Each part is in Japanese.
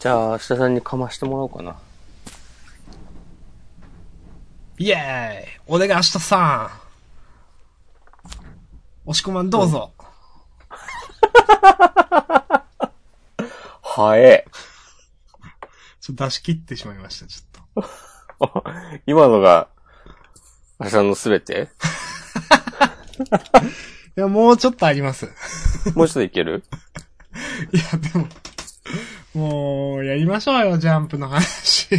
じゃあ、明日さんにかましてもらおうかな。イエーイ俺が明日さん押し込まんどうぞ。はえ。ちょっと出し切ってしまいました、ちょっと。今のが、明日のすべて？いや、もうちょっとあります。もうちょっといける？いや、でも、もう、やりましょうよ、ジャンプの話。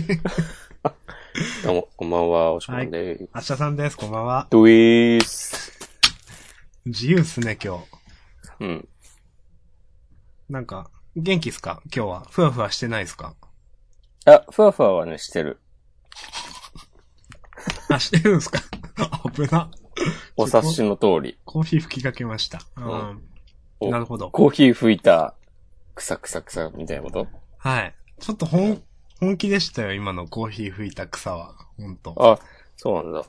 どうも、こんばんは、おしこまんでーす。明日さんです、こんばんは。ドゥイース。自由っすね、今日。うん。なんか、元気っすか？今日は。ふわふわしてないですか？あ、ふわふわはね、してる。あ、してるんすか？危な。お察しの通り。コーヒー吹きかけました。うん。おなるほど。コーヒー吹いた、くさくさくさ、みたいなこと？はい。ちょっと本、本気でしたよ、今のコーヒー吹いた草は。ほんと。あ、そうなんだ。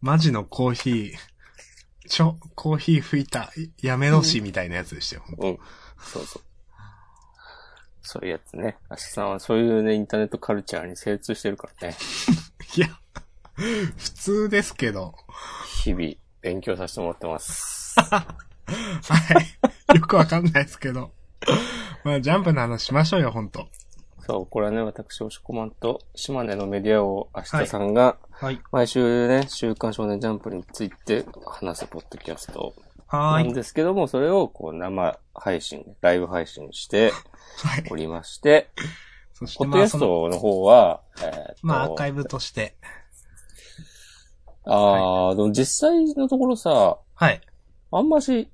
マジのコーヒー、ちょ、コーヒー吹いた、やめろし、みたいなやつでしたよ。ほんとうん。そうそう。そういうやつね。アシさんはそういうね、インターネットカルチャーに精通してるからね。いや、普通ですけど。日々、勉強させてもらってます。はい。よくわかんないですけど。まあ、ジャンプの話しましょうよ、ほんと。そう、これはね、私、おしこまんと、島根のメディアを、明日さんが、はい。毎週ね、週刊少年ジャンプについて話すポッドキャストはーい。なんですけども、それを、こう、生配信、ライブ配信してはい。おりまして、そして、ポッドキャストの方は、えーまあ、アーカイブとして。あー、でも実際のところさ、はい。あんまし、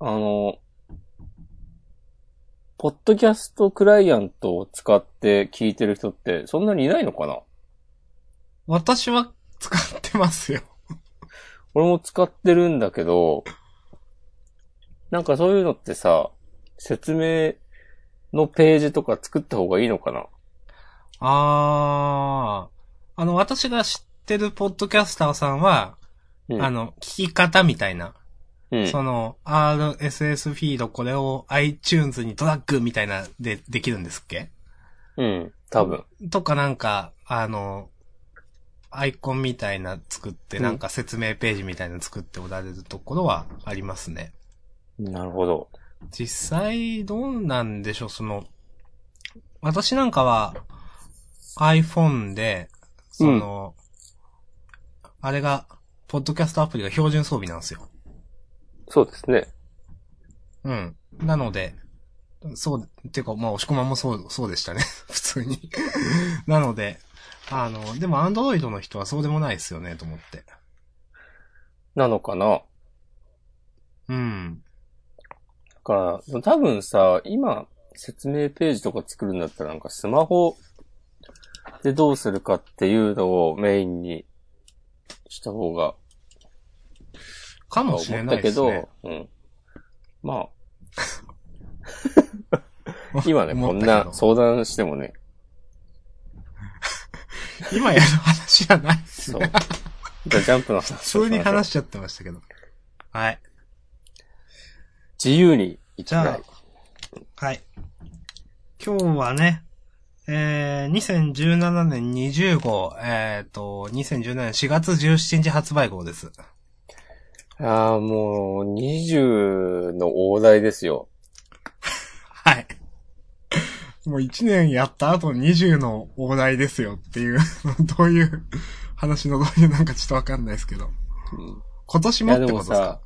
あの、ポッドキャストクライアントを使って聞いてる人ってそんなにいないのかな？私は使ってますよ。俺も使ってるんだけど、なんかそういうのってさ、説明のページとか作った方がいいのかな？あー。あの、私が知ってるポッドキャスターさんは、うん。あの、聞き方みたいな。うん。その、RSS フィード、これを iTunes にドラッグみたいなでできるんですっけ？うん。多分。とかなんか、あの、アイコンみたいな作って、うんなんか説明ページみたいな作っておられるところはありますね。なるほど。実際、どうなんでしょう、その、私なんかは iPhone で、その、あれが、ポッドキャストアプリが標準装備なんですよ。そうですね。うん。なので、そう、っていうか、まあ、押し込まんもそう、そうでしたね。普通に。なので、あの、でも、アンドロイドの人はそうでもないですよね、と思って。なのかなうん。だから、多分さ、今、説明ページとか作るんだったらなんかスマホでどうするかっていうのをメインにした方が、かもしれないたけど、ですね。うん。まあ、今ね、こんな相談してもね、今やる話じゃないですそう。ね。じゃあジャンプの話を普通に話しちゃってましたけど。はい。自由に行きじゃたいあ。、はい。今日はね、えー、2017年20号、えっ、と、2017年4月17日発売号です。ああ、もう、20の大台ですよ。はい。もう1年やった後20の大台ですよっていう、どういう話のどういうなんかちょっとわかんないですけど。うん今年もってことですか、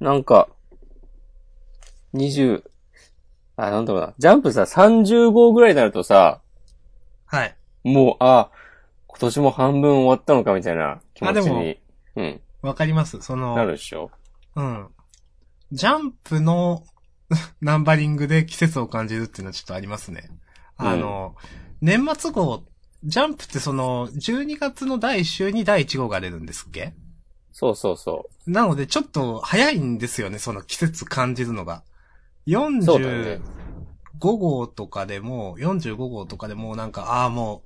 なんか、20、あ、なんだろうな。ジャンプさ、30号ぐらいになるとさ、はい。もう、あ、今年も半分終わったのかみたいな気持ちあでもに、うん、わかります？その、なるでしょうん。ジャンプの ナンバリングで季節を感じるっていうのはちょっとありますね。あの、年末号、ジャンプってその、12月の第1週に第1号が出るんですっけ？そうそうそなので、ちょっと早いんですよね、その季節感じるのが。そうだね45号とかでも、45号とかでもなんか、ああ、もう、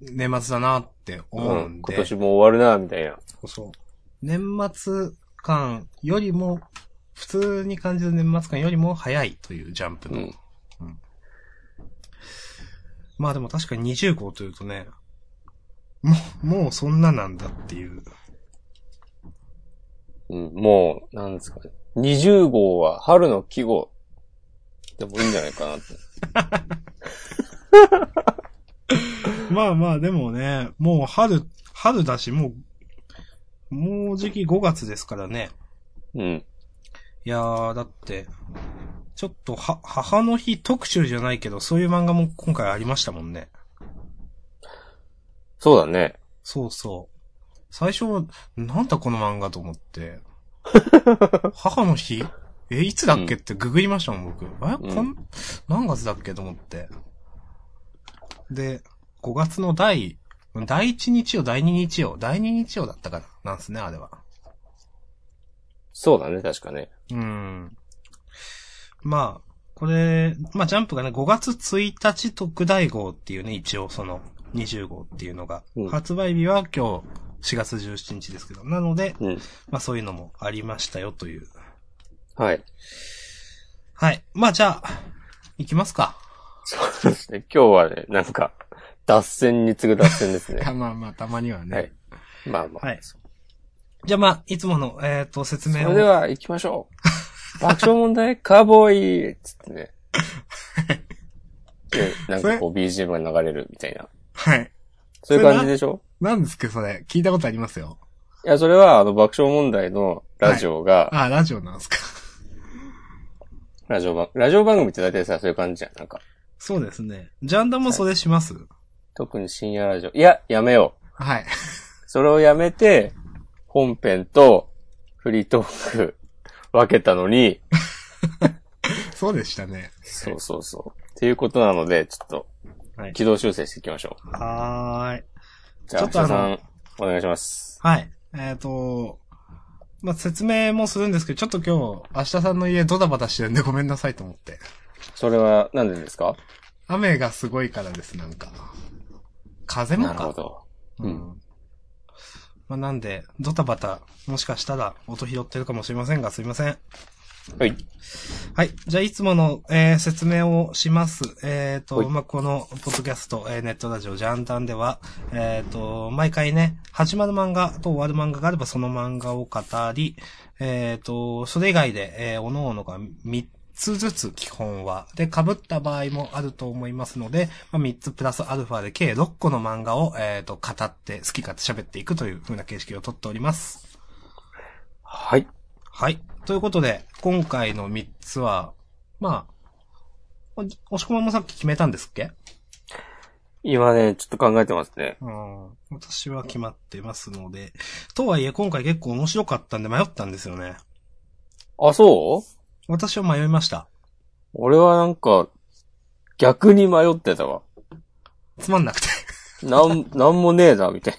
年末だなってう。思うんで。今年も終わるな、みたいな。そう。年末感よりも、普通に感じる年末感よりも早いというジャンプの。うん。まあでも確かに20号というとね、もう、もうそんななんだっていう。うん、もう、なんですかね。20号は春の季語でもいいんじゃないかなって。まあまあでもね、もう春、春だし、もう、もうじき5月ですからね。うん。いやー、だって、ちょっとは、母の日特集じゃないけど、そういう漫画も今回ありましたもんね。そうだね。そうそう。最初、なんだこの漫画と思って。母の日？え、いつだっけってググりましたもん、僕。え、こん、何月だっけと思って。で、5月の第、第1日曜、第2日曜、第2日曜だったかな、なんすね、あれは。そうだね、確かね。うん。まあ、これ、まあジャンプがね、5月1日特大号っていうね、一応その20号っていうのが、うん発売日は今日4月17日ですけど、なので、うん。まあそういうのもありましたよという。はい。はい。まあじゃあ、行きますか。そうですね。今日はね、なんか、脱線に次ぐ脱線ですね。まあまあ、たまにはね。はい。まあまあ。はいじゃあまあ、いつもの、えっ、と、説明を。それでは行きましょう。爆笑問題カーボーイつってね。で、なんかこう BGM が流れるみたいな。はい。そういう感じでしょ？なんですけど、それ。聞いたことありますよ。いや、それはあの爆笑問題のラジオが、あ、ラジオなんですか。ラジオ番、ラジオ番組って大体さ、そういう感じじゃん。なんか、そうですね。ジャンダもそれします、特に深夜ラジオ。いや、やめよう。はい。それをやめて、本編とフリートーク分けたのに、そうでしたね。そうそうそう。っていうことなので、ちょっとはい。軌道修正していきましょう。はーい。じゃあ、ちょっとあの明日さん、お願いします。はい。えっ、と、まあ、説明もするんですけど、ちょっと今日、明日さんの家ドタバタしてるんでごめんなさいと思って。それは、なんでですか？雨がすごいからです、なんか。風もか。なるほど。う。うんまあ、なんで、ドタバタ、もしかしたら音拾ってるかもしれませんが、すいません。はい。はい。じゃあ、いつもの、えー説明をします。えっ、と、はいまあ、この、ポッドキャスト、えーネットラジオ、ジャンダンでは、えっ、と、毎回ね、始まる漫画と終わる漫画があれば、その漫画を語り、えっ、と、それ以外で、えー、各々が3つずつ基本は、で、被った場合もあると思いますので、まあ、3つプラスアルファで計6個の漫画を、えっ、と、語って、好き勝手喋っていくという風な形式をとっております。はい。はい。ということで、今回の3つは、まあ、お押し込まんもさっき決めたんですっけ？今ね、ちょっと考えてますね。うん。私は決まってますので。とはいえ、今回結構面白かったんで迷ったんですよね。あ、そう？私は迷いました。俺はなんか、逆に迷ってたわ。つまんなくて。なん、なんもねえな、みたい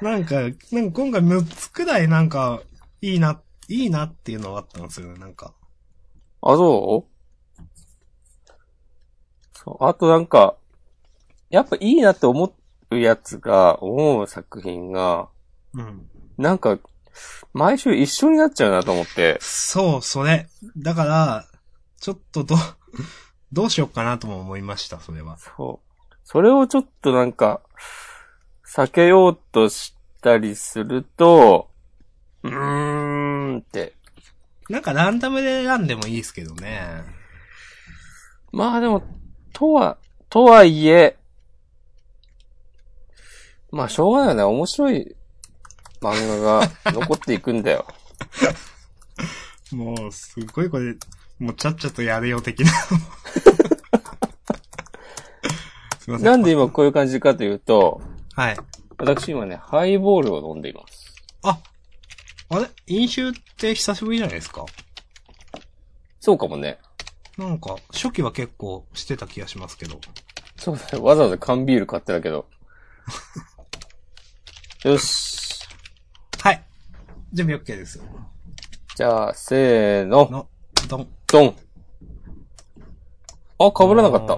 な。なんか、なんか今回6つくらいなんか、いいな、いいなっていうのはあったんですよね、なんか。あ、そう？そう。あとなんか、やっぱいいなって思うやつが、思う作品が、うん。なんか、毎週一緒になっちゃうなと思って。そう、それ。だから、ちょっとど、どうしようかなとも思いました、それは。そう。それをちょっとなんか、避けようとしたりすると、うーんって。なんかランダムで選んでもいいですけどね。まあでも、とは、とはいえ、まあしょうがないよね。面白い漫画が残っていくんだよ。もう、すごいこれ、もうちゃっちゃとやれよ的な。すいません。なんで今こういう感じかというと、はい。私今ね、ハイボールを飲んでいます。あ、あれ？飲酒って久しぶりじゃないですか？そうかもね。なんか、初期は結構してた気がしますけど。そうだね。わざわざ缶ビール買ってたけど。よし。はい。準備 OK です。じゃあ、せーの。の、ドン。ドン。あ、被らなかった。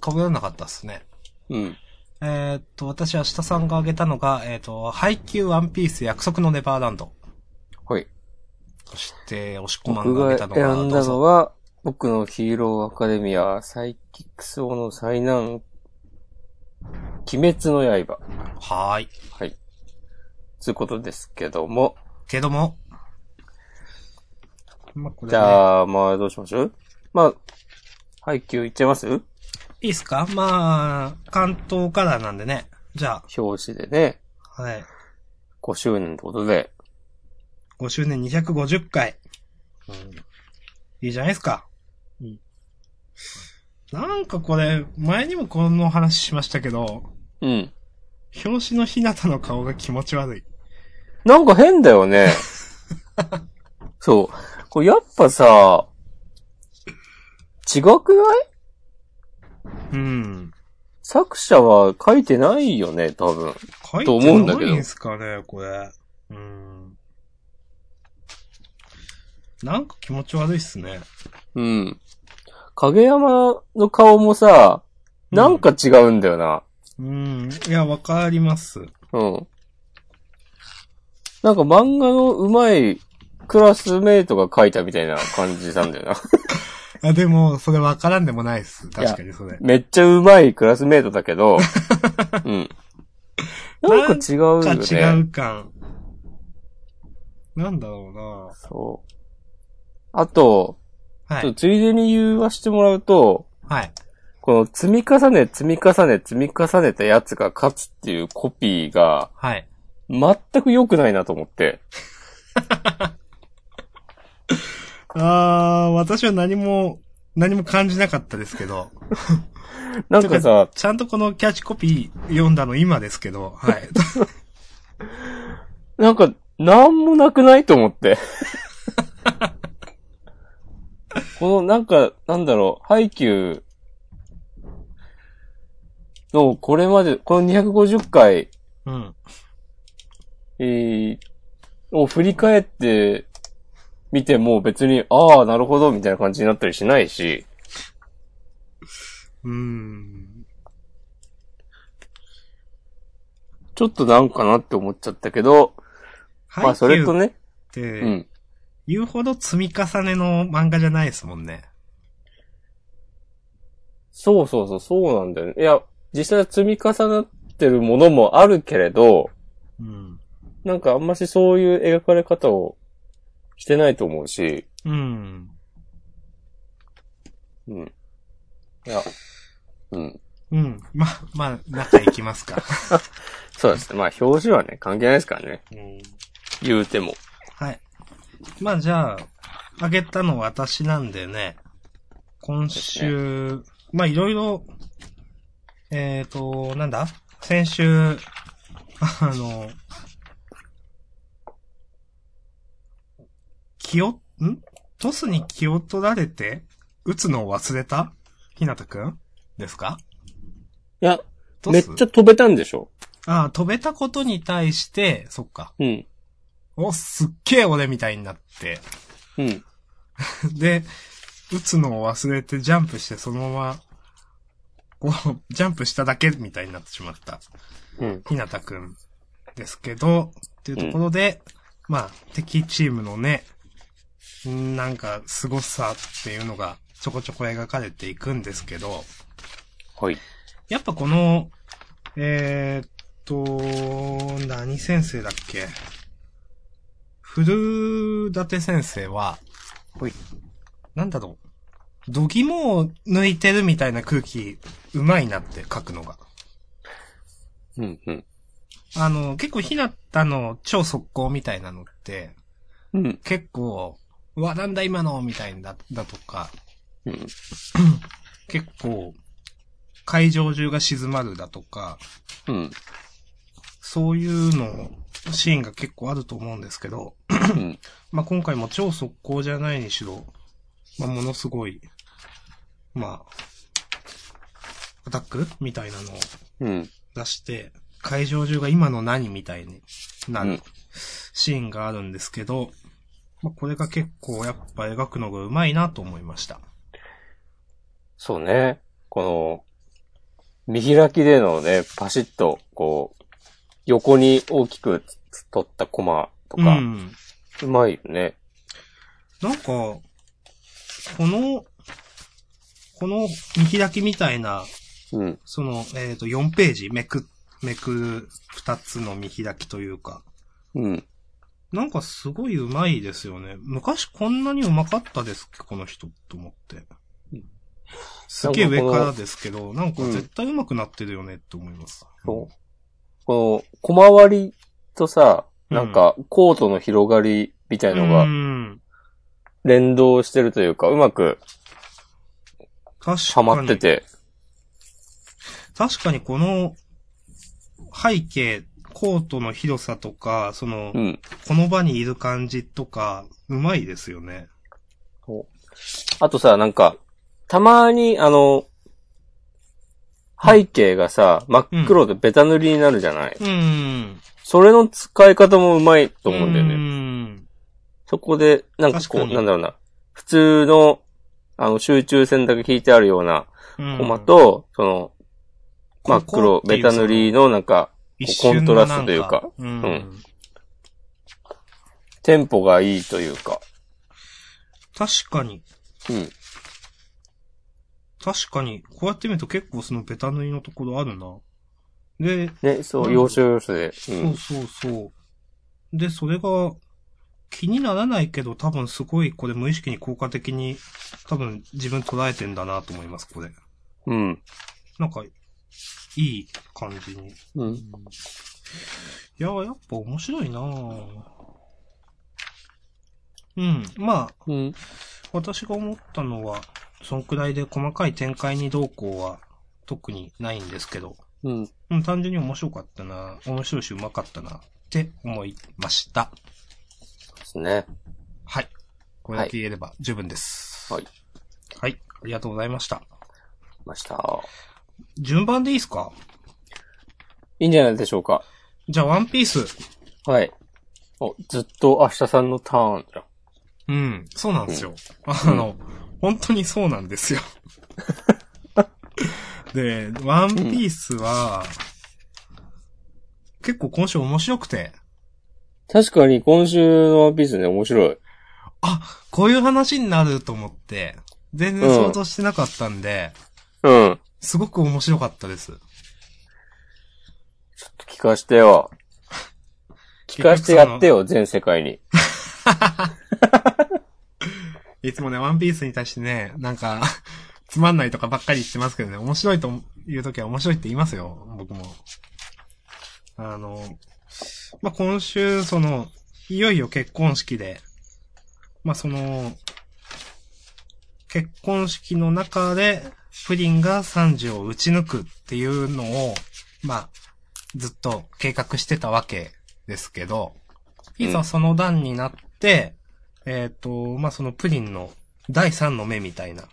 た。被らなかったっすね。うん。えーっと、私は下さんが挙げたのが、えーっと、ハイキューワンピース約束のネバーランド。はい。そして、押し込まん僕がが挙げたのが、選んだのは、僕のヒーローアカデミア、サイキックス王の最難鬼滅の刃。はーい。はい。つうことですけども。けども。まあ、これ、ね、じゃあ、まあ、どうしましょうまあ、配給いっちゃいます？いいっすか？まあ、関東カラーなんでね。じゃ表紙でね、あ、はい。5周年ってことで。5周年250回。いいじゃないですか。うんなんかこれ、前にもこの話しましたけど、うん。表紙のひなたの顔が気持ち悪い。なんか変だよね。そう。これやっぱさ、違くない？うん。作者は書いてないよね、多分。書いてないんすかね、これ。うん。なんか気持ち悪いっすね。うん。影山の顔もさ、なんか違うんだよな。うん。いや、わかります。うん。なんか漫画の上手いクラスメイトが書いたみたいな感じなんだよな。あ、でも、それわからんでもないっす。確かにそれ。めっちゃ上手いクラスメイトだけど、うん。なんか違うよかね。違う感。なんだろそう。あと、うな。はちょっい。とついでに言わしてもらうと、はい。この積み重ね、積み重ね、積み重ねたやつが勝つっていうコピーがはい。全く良くないなと思って。あー、私は何も、何も感じなかったですけど。なんかさ、ちゃんとこのキャッチコピー読んだの今ですけど、はい。なんか、なんもなくないと思って。この、なんか、なんだろう、ハイキューの、これまで、この250回、うん。えー、を振り返ってみても別に、ああ、なるほど、みたいな感じになったりしないし、うーん。ちょっとなんかなって思っちゃったけど、まあそれとね。ね、って、うん。言うほど積み重ねの漫画じゃないですもんね。そうそうそう、そうなんだよね。いや、実際は積み重なってるものもあるけれど、うん。なんかあんましそういう描かれ方をしてないと思うし、うん。うん。いや、うん。うん。ま、まあ、中行きますか。そうですね。まあ表紙はね、関係ないですからね。うん。言うても。はい。まあじゃあ、あげたの私なんでね、今週、まあいろいろ、えっ、と、なんだ？先週、あの、気を、ん？トスに気を取られて、撃つのを忘れた？ひなたくん？ですか？いや、トス？めっちゃ飛べたんでしょ？ああ、飛べたことに対して、そっか。うん。お、すっげえ俺みたいになって、うん。で、打つのを忘れてジャンプしてそのまま、こう、ジャンプしただけみたいになってしまった、うん。ひなたくんですけど、っていうところで、まあ、敵チームのね、んなんか、凄さっていうのがちょこちょこ描かれていくんですけど、はい。やっぱこの、えー、っと、何先生だっけ？古舘先生は、はい。なんだろう。度肝を抜いてるみたいな空気、うまいなって書くのが。うん、うん。あの、結構ひなたの超速攻みたいなのって、うん。結構、うわ、なんだ今のみたいな、だとか、うん。結構、会場中が静まるだとか、うん。そういうの、シーンが結構あると思うんですけど、うん。まあ、今回も超速攻じゃないにしろ、まあ、ものすごい、まあ、アタックみたいなのをうん。出して、会場中が今の何みたいになるうんシーンがあるんですけど、まあ、これが結構やっぱ描くのがうまいなと思いました。そうね。この、見開きでのね、パシッと、こう、横に大きく取ったコマとうか、ん。うまいよね。なんか、この、この見開きみたいなうん。その、えっ、と、4ページめく、めく2つの見開きというか、うん。なんかすごい上手いですよね。昔こんなに上手かったですっけ、この人と思ってうん。すげえ上からですけど、なんか絶対上手くなってるよねって思います。そう。この、小回りとさ、なんか、コートの広がりみたいのうがん。連動してるというか、うまく確かに。ハマってて。確かにこの背景、コートの広さとか、その、うん。この場にいる感じとか、うまいですよね。あとさ、なんか、たまに、あの、背景がさ、真っ黒でベタ塗りになるじゃない、うん。それの使い方もうまいと思うんだよね。ね。そこで、なんかこう、なんだろうな。普通の、あの、集中線だけ引いてあるようなうんコマ、と、その、真っ黒、ベタ塗りのなんか、一コントラストというかうん。うんテンポがいいというか。確かに、うん。確かに、こうやって見ると結構そのベタ塗りのところあるな。で、ね、そうう、ん要所要所で。う。そうんそうそう。で、それが気にならないけど多分すごいこれ無意識に効果的に多分自分捉えてんだなと思います、これ。うん。なんか、いい感じに。うん。いやー、やっぱ面白いなぁうん。まあ、うん。私が思ったのは、そんくらいで細かい展開にどうこうは特にないんですけど、うん。うん、単純に面白かったな面白いし上手かったなって思いました。ですね。はい。これだけ言えれば十分です。はい。はい。ありがとうございました。ました。順番でいいですか？いいんじゃないでしょうか。じゃあ、ワンピース。はい。お、ずっと明日さんのターンじゃん。うん、そうなんですよ。あの、本当にそうなんですよ。で、ワンピースは、結構今週面白くて、確かに今週のワンピースね、面白い。あ、こういう話になると思って、全然想像してなかったんで、うん。すごく面白かったです。聞かしてよ。聞かしてやってよ、全世界に。いつもね、ワンピースに対してね、なんか、つまんないとかばっかり言ってますけどね、面白いというときは面白いって言いますよ、僕も。あの、まあ、今週、その、いよいよ結婚式で、まあ、その、結婚式の中で、プリンがサンジを打ち抜くっていうのを、まあ、ずっと計画してたわけですけど、いざその段になって、えっ、と、まあ、そのプリンの第三の目みたいな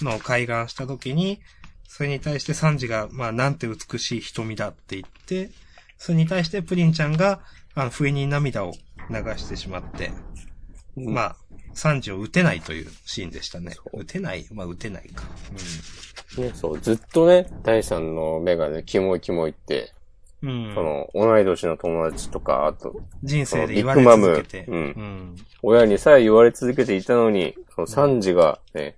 のを開眼したときに、それに対してサンジが、まあ、なんて美しい瞳だって言って、それに対してプリンちゃんが、あの、不意に涙を流してしまって、まあ、サンジを撃てないというシーンでしたね。撃てないまあ、撃てないか。ね、そう、ずっとね、第三の目がね、キモいキモいって、うん。うん。その、同い年の友達とか、あと、人生で言われ続けて。ビッグマムうん。親にさえ言われ続けていたのに、そのサンジがね、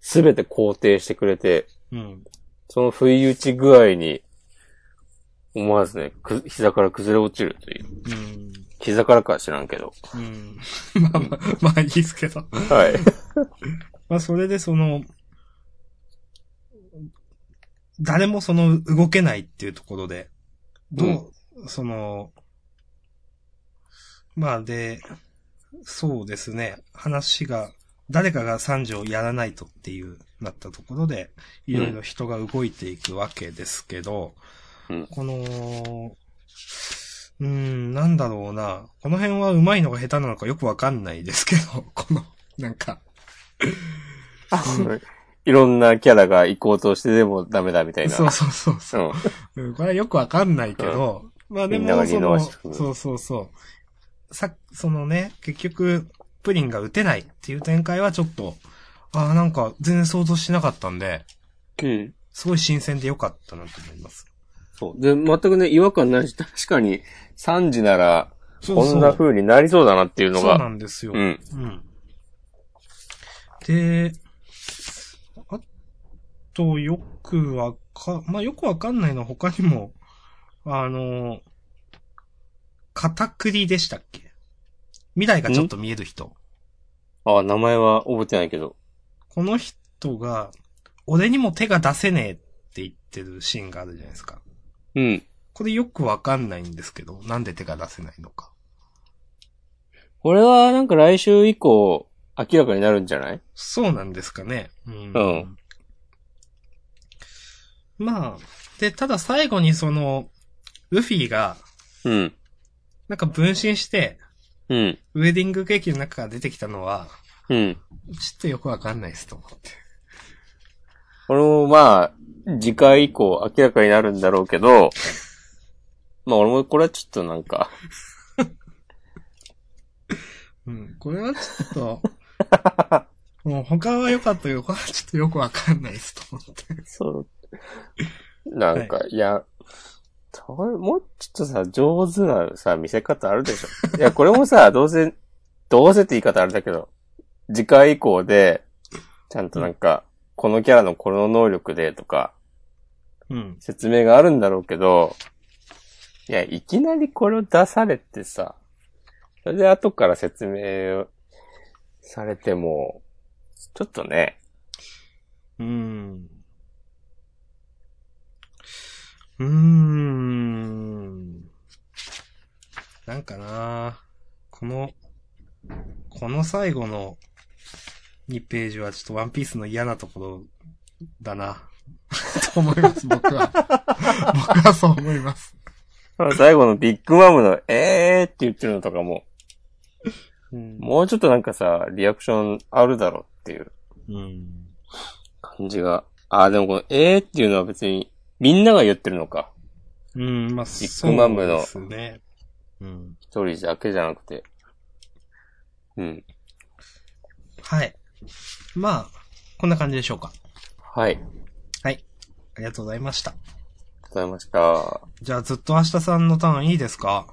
すべて肯定してくれて、うん。その不意打ち具合に、思わずね、く、膝から崩れ落ちるという。うん。膝からかは知らんけど。うん。ま あまあ、まあいいですけど。はい。まあ、それでその、誰もその動けないっていうところで、どう、その、まあで、そうですね、話が、誰かが三条をやらないとっていう、なったところで、いろいろ人が動いていくわけですけど、うんこの、うーん、なんだろうな。この辺は上手いのか下手なのかよくわかんないですけど、この、なんか、いろんなキャラが行こうとしてでもダメだみたいな。そうそうそうそうう。ん。うんこれはよくわかんないけど、まあでも、その、そうそうそう。さ、そのね、結局、プリンが打てないっていう展開はちょっと、ああ、なんか全然想像してなかったんで、うん。すごい新鮮でよかったなと思います。そう。で、全くね、違和感ないし、確かに、3時なら、こんな風になりそうだなっていうのそうなが、んですよ。うん。うん。で、あと、よくわか、まあ、よくわかんないのは他にも、あの、片栗でしたっけ？未来がちょっと見える人。あ、名前は覚えてないけど。この人が、俺にも手が出せねえって言ってるシーンがあるじゃないですか。うん。これよくわかんないんですけど、なんで手が出せないのか。これはなんか来週以降、明らかになるんじゃない？そうなんですかね。うん。うんまあ、で、ただ最後にその、ルフィが、うん。なんか分身して、うん。ウェディングケーキの中から出てきたのは、うん。ちょっとよくわかんないですと思って。これもまあ、次回以降明らかになるんだろうけど、まあ俺もこれはちょっとなんか、うん。これはちょっと、もう他は良かったけど、これはちょっとよくわかんないですと思って。そう。なんか、い、や、それもうちょっとさ、上手なさ、見せ方あるでしょ。いや、これもさ、どうせ、どうせって言い方あれだけど、次回以降で、ちゃんとなんか、このキャラのこの能力でとか、うん。説明があるんだろうけど、いや、いきなりこれを出されてさ、それで後から説明をされても、ちょっとね、うん。うーん。なんかなこの、この最後の2ページはちょっとワンピースの嫌なところだな。と思います、僕は。僕はそう思います。最後のビッグマムのえーって言ってるのとかも、うん。もうちょっとなんかさ、リアクションあるだろうっていううん。感じが。あー、でもこのえーっていうのは別に、みんなが言ってるのか。うん、まあ、ビッグマムのそうですね。うん。一人だけじゃなくて。うん。はい。まあ、こんな感じでしょうか。はい。ありはい。ありがとうございました。がとうございました。じゃあ、ずっと明日さんのターンいいですか？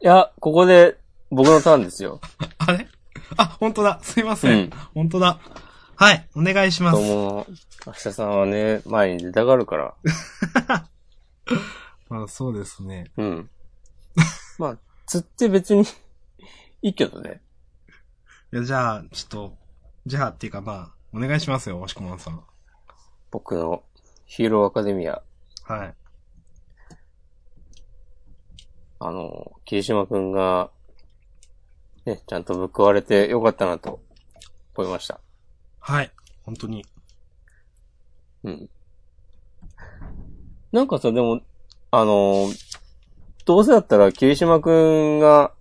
いや、ここで僕のターンですよ。あれ？あ、本当だ。すいまうせん。ん。本当だ。はい。お願いします。どうも、明日さんはね、前に出たがるから。まあ、そうですね。うん。まあ、釣って別にいいけどね。いや、じゃあ、ちょっと、じゃあっていうかまあ、お願いしますよ、押し込まんさん。僕のヒーローアカデミア。はい。あの、霧島くんが、ね、ちゃんと報われてよかったなと思いました。はい。本当に。うん。なんかさ、でも、あの、どうせだったら霧島くんが、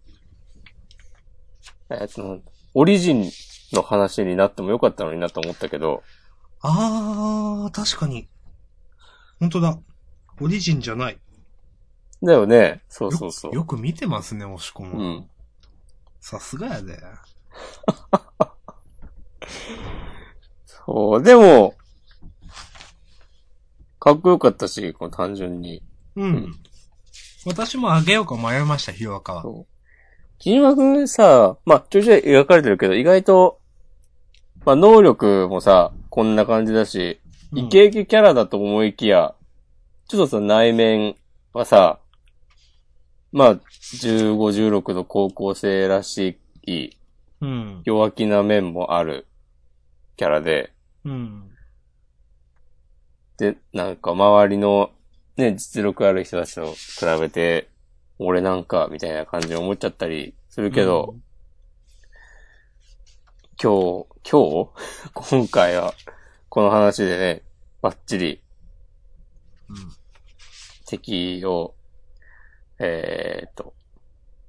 えっと、オリジンの話になってもよかったのになと思ったけど、あー、確かに。本当だ。オリジンじゃない。だよね。そうよそうそう。よく見てますね、押し込ま。うん。さすがやで。そう、でも、かっこよかったし、この単純に。うん。ん私もあげようか迷いました、ヒロアカは。そう。木島くんさ、まあ、ちょいちょい描かれてるけど、意外と、まあ、能力もさ、こんな感じだし、イケイケキャラだと思いきや、ちょっとさ、内面はさ、まあ、15、16の高校生らしい、うん。弱気な面もあるキャラで、うん。で、なんか周りのね、実力ある人たちと比べて、俺なんか、みたいな感じに思っちゃったりするけど、今日、今日？今回は、この話でね、バッチリうん。敵を、えーっと、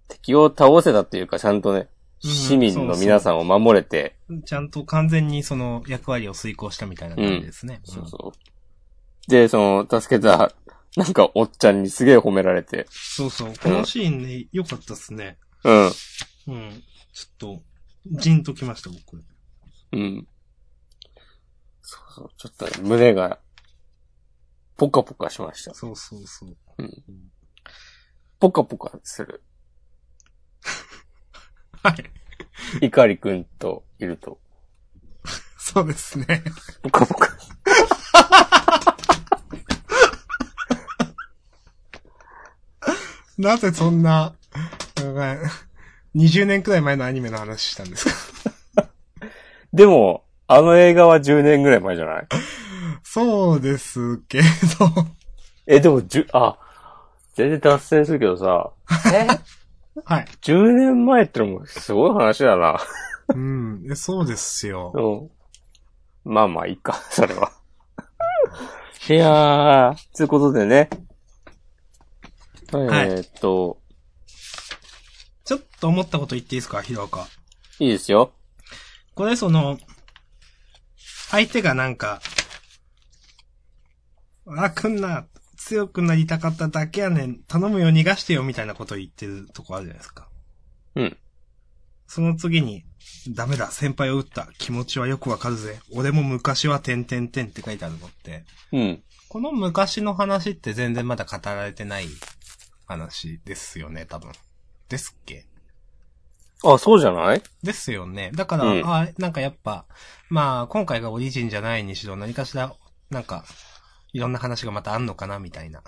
敵を倒せたっていうか、ちゃんとね、うん市民の皆さんを守れて、うん。ちゃんと完全にその役割を遂行したみたいな感じですね。そうそう。で、その、助けた、なんか、おっちゃんにすげえ褒められて、そうそう。このシーンね、良かったっすね。うん、うん。ちょっと、ジンときました、僕。うん。そうそう、ちょっとね、胸が、ポカポカしました。そうそうそう。ポカポカする。はい。イカリくんといると、そうですね。ポカポカ。なぜそんな、なんか20年くらい前のアニメの話したんですか？でも、あの映画は10年ぐらい前じゃない？そうですけど、え、でも、じゅ、あ、全然脱線するけどさ、え？はい。10年前ってのもすごい話だな。うん、えそうですよ。うん。まあまあ、いいか、それは。いやー、つうことでね。えはいーっと、ちょっと思ったこと言っていいですか、ヒロカ。いいですよ。これその、相手がなんか、あ、来んな、強くなりたかっただけやねん、頼むよ逃がしてよみたいなこと言ってるとこあるじゃないですか。うん。その次に、ダメだ、先輩を撃った、気持ちはよくわかるぜ。俺も昔は点々点って書いてあるのって、うん。この昔の話って全然まだ語られてない話ですよね、多分。ですっけ？あ、そうじゃない？ですよね。だから、うんあなんかやっぱ、まあ、今回がオリジンじゃないにしろ何かしら、なんか、いろんな話がまたあんのかな、みたいな。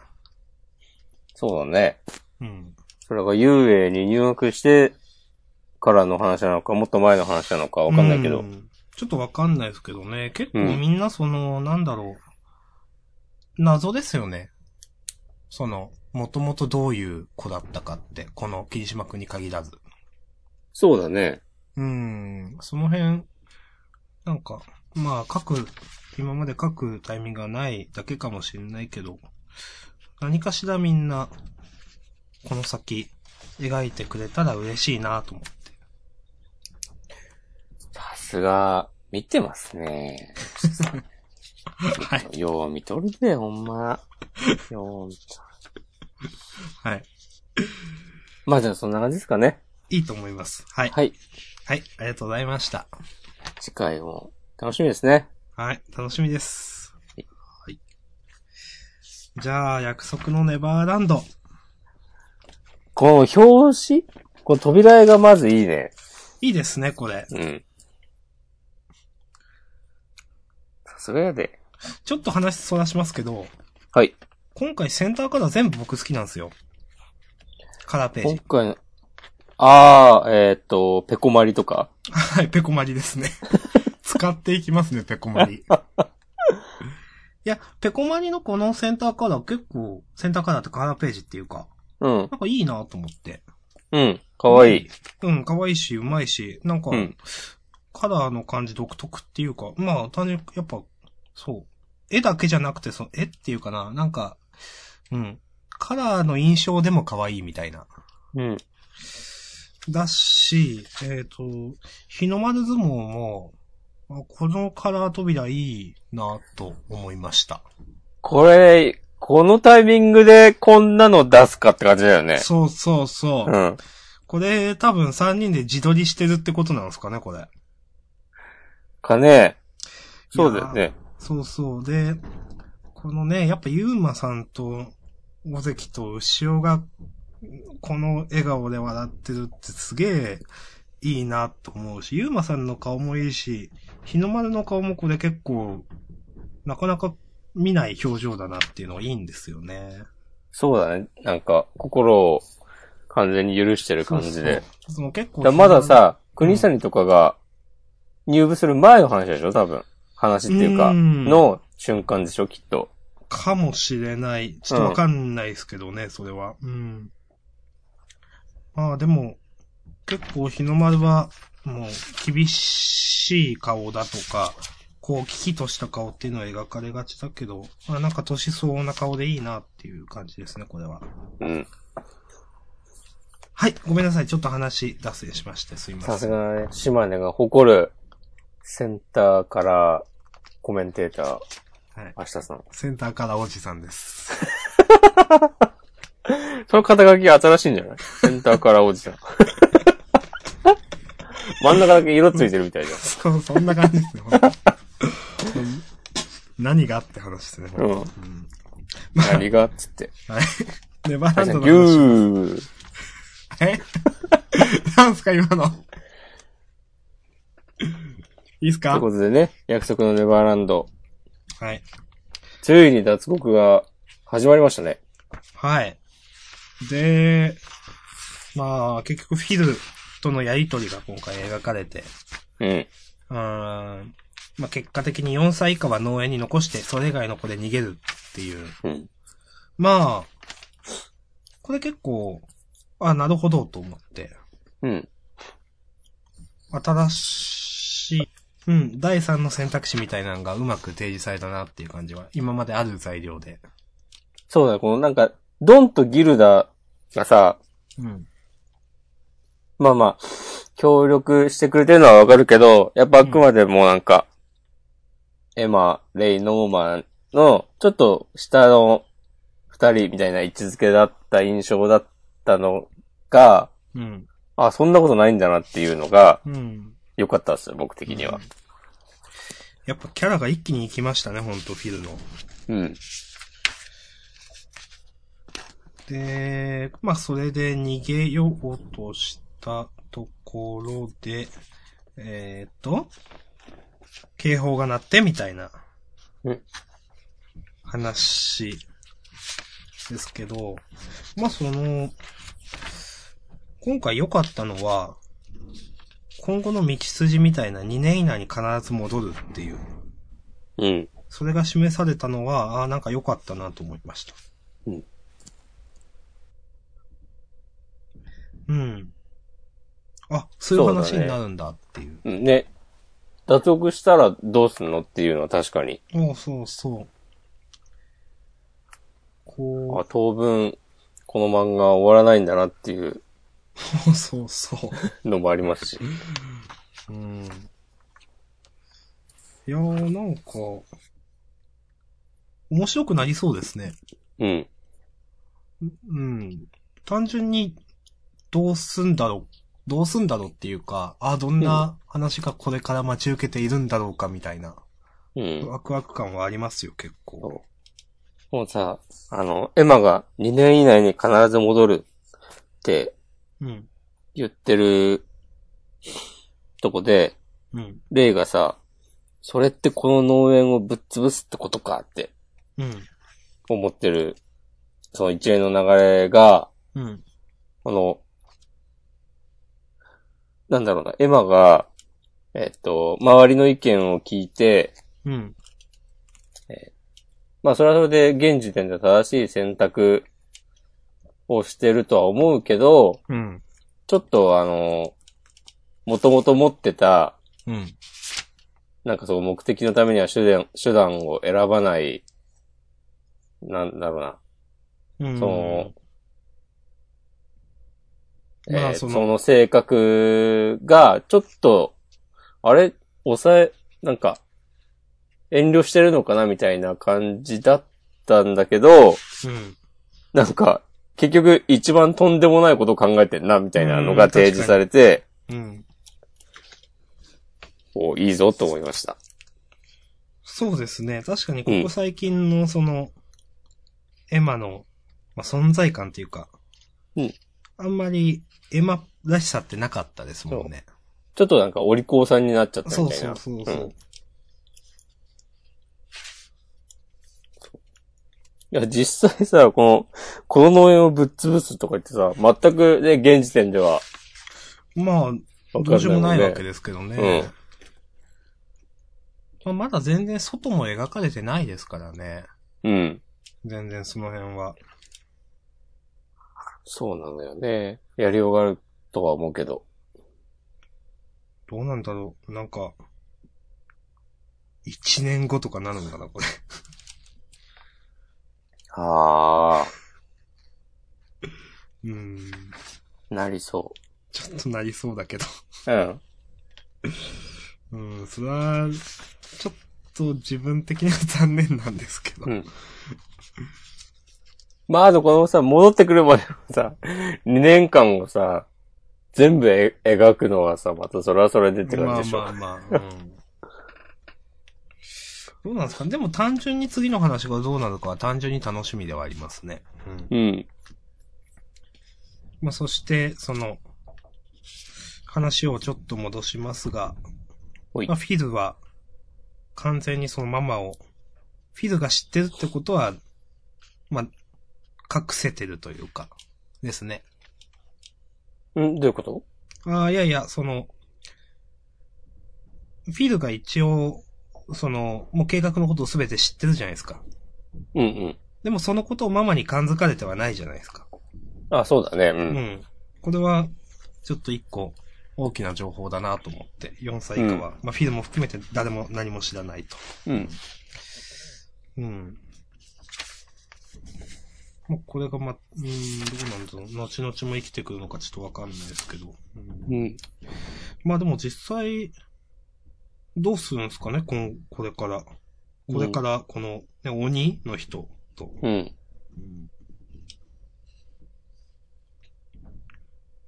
そうだね。うん。それが遊泳に入学してからの話なのか、もっと前の話なのかわかんないけど。うんちょっとわかんないですけどね。結構うんみんなその、なんだろう。謎ですよね。その、もともとどういう子だったかって、この霧島くんに限らず。そうだね。うん、その辺、なんか、まあ、書く、今まで書くタイミングがないだけかもしれないけど、何かしらみんな、この先、描いてくれたら嬉しいなと思って。さすが、見てますね。はい。よう見とるで、ほんま。よう見とる。はい。まあじゃあそんな感じですかね。いいと思います。はい。はい。はい。ありがとうございました。次回も楽しみですね。はい。楽しみです。はいはい。じゃあ、約束のネバーランド。この表紙？この扉絵がまずいいね。いいですね、これ。うん。さすがやで。ちょっと話そらしますけど、はい。今回センターカラー全部僕好きなんですよ。カラーページ。今回の、あー、えーっと、ペコマリとか。はい、ペコマリですね。使っていきますね、ペコマリ。いや、ペコマリのこのセンターカラー結構、センターカラーってカラーページっていうか、うん。なんかいいなと思って。うん。かわいい。うん、可愛いし、うまいし、なんか、うん。カラーの感じ独特っていうか、まあ、単純に、やっぱ、そう。絵だけじゃなくて、その、絵っていうかな、なんか、うん。カラーの印象でも可愛いみたいな。うん。だし、えっ、と、日の丸相撲も、あこのカラー扉いいなと思いました。これ、このタイミングでこんなの出すかって感じだよね。そうそうそう。うん。これ多分3人で自撮りしてるってことなんですかね、これ。かね。そうだよね。そうそう。で、このね、やっぱゆうまさんと、尾関と牛尾が、この笑顔で笑ってるってすげえいいなと思うし、ゆうまさんの顔もいいし、日の丸の顔もこれ結構、なかなか見ない表情だなっていうのがいいんですよね。そうだね。なんか、心を完全に許してる感じで。そうそう。結構だまだ、さ、国谷とかが入部する前の話でしょ多分。話っていうか、うんの瞬間でしょきっと。かもしれない。ちょっとわかんないですけどね、それは。うん。まあでも、結構日の丸は、もう、厳しい顔だとか、こう、危機とした顔っていうのは描かれがちだけど、まあなんか年相応な顔でいいなっていう感じですね、これは。うん。はい、ごめんなさい。ちょっと話脱線しまして、すいません。さすがね、島根が誇るセンターからコメンテーター、はい。明日さん。センターからおじさんです。その肩書き新しいんじゃない？センターからおじさん。真ん中だけ色ついてるみたいじ そう、そんな感じですね、何がって話ですね、うんうんゃん。何がっつって。はい。ネバーランドの話。ー。え？なんすか、今の？いいっすというかことでね、約束のネバーランド。はい。ついに脱獄が始まりましたね。はい。で、まあ、結局フィルとのやりとりが今回描かれて、うん。うーん、まあ結果的に4歳以下は農園に残して、それ以外の子で逃げるっていう。うん。まあ、これ結構、あ、なるほどと思って、うん。新しい、うん、第3の選択肢みたいなのがうまく提示されたなっていう感じは、今まである材料で。そうだね、このなんか、ドンとギルダがさ、うん。まあまあ、協力してくれてるのはわかるけど、やっぱあくまでもなんか、エマ、レイ、ノーマンの、ちょっと下の二人みたいな位置づけだった印象だったのが、うん。あ、そんなことないんだなっていうのがうん。良かったですよ、僕的には。やっぱキャラが一気に行きましたね、ほんと、フィルの。うん。で、まあ、それで逃げようとしたところで、えー、っと、警報が鳴ってみたいなうん、話ですけど、まあ、その、今回良かったのは、今後の道筋みたいな2年以内に必ず戻るっていう、うん。それが示されたのは、ああ、なんか良かったなと思いました。うん。うん。あ、そういう話になるんだっていう。うんね。脱獄したらどうすんのっていうのは確かに。そうそうそう。こあ、当分、この漫画終わらないんだなっていうう、そうそう。のもありますし。うん。いやー、なんか、面白くなりそうですね。うん。うん。単純に、どうすんだろう、どうすんだろうっていうか、あ、どんな話がこれから待ち受けているんだろうかみたいな、うん。ワクワク感はありますよ、結構。もうさ、あの、エマが2年以内に必ず戻るってうん。言ってるとこで、うん。レイがさ、それってこの農園をぶっ潰すってことかってうん。思ってる、その一連の流れが、うん。あの、なんだろうな、エマが、えっと、周りの意見を聞いて、うん。まあそれはそれで現時点で正しい選択をしてるとは思うけど、うん。ちょっとあの、もともと持ってた、うん。なんかその目的のためには手段、手段を選ばない、なんだろうな、うん。その、まあえーそそのの性格が、ちょっと、あれ？抑え、なんか、遠慮してるのかな？みたいな感じだったんだけど、うん。なんか、結局一番とんでもないことを考えてんな、みたいなのがうん提示されて、うん。おいいぞと思いました。そうですね。確かにここ最近のその、エマの、まあ、存在感っていうか、うんあんまりエマらしさってなかったですもんね。ちょっとなんかお利口さんになっちゃったそうみたいな。そうそうそう。んいや、実際さ、この、この農園をぶっ潰すとか言ってさ、全くね、現時点では、まあ、どうしようもないわけで。ですけどね。まあ、まだ全然外も描かれてないですからね。うん。全然その辺は。そうなんだよね。やりようがあるとは思うけど。どうなんだろう。なんか、一年後とかなるんかな、これ。ああ、うん。なりそちょっとなりそうだけど。う。うん。うん、それは、ちょっと自分的には残念なんですけど。うん。まあ、あとこのさ、戻ってくるまでのさ、2年間をさ、全部え描くのはさ、またそれはそれでって感じでしょ。まあまあまあ。うん。どうなんですか？でも単純に次の話がどうなるかは単純に楽しみではありますね。うん。うん。まあそして、その、話をちょっと戻しますが、まあ、フィルは、完全にそのママを、フィルが知ってるってことは、まあ、隠せてるというか、ですね。んどういうこと？ああ、いやいや、その、フィルが一応、その、もう計画のことをすべて知ってるじゃないですか。うんうん。でもそのことをママに感づかれてはないじゃないですか。あ、そうだね。う。うんん。これは、ちょっと一個、大きな情報だなと思って、4歳以下は、まあフィルも含めて誰も何も知らないと。うん。うん。まあ、これがま、うーん、どうなんだろう。後々も生きてくるのかちょっとわかんないですけど。うんうん。まあでも実際、どうするんですかね、この、これから。これから、この、ね、鬼の人と。うん。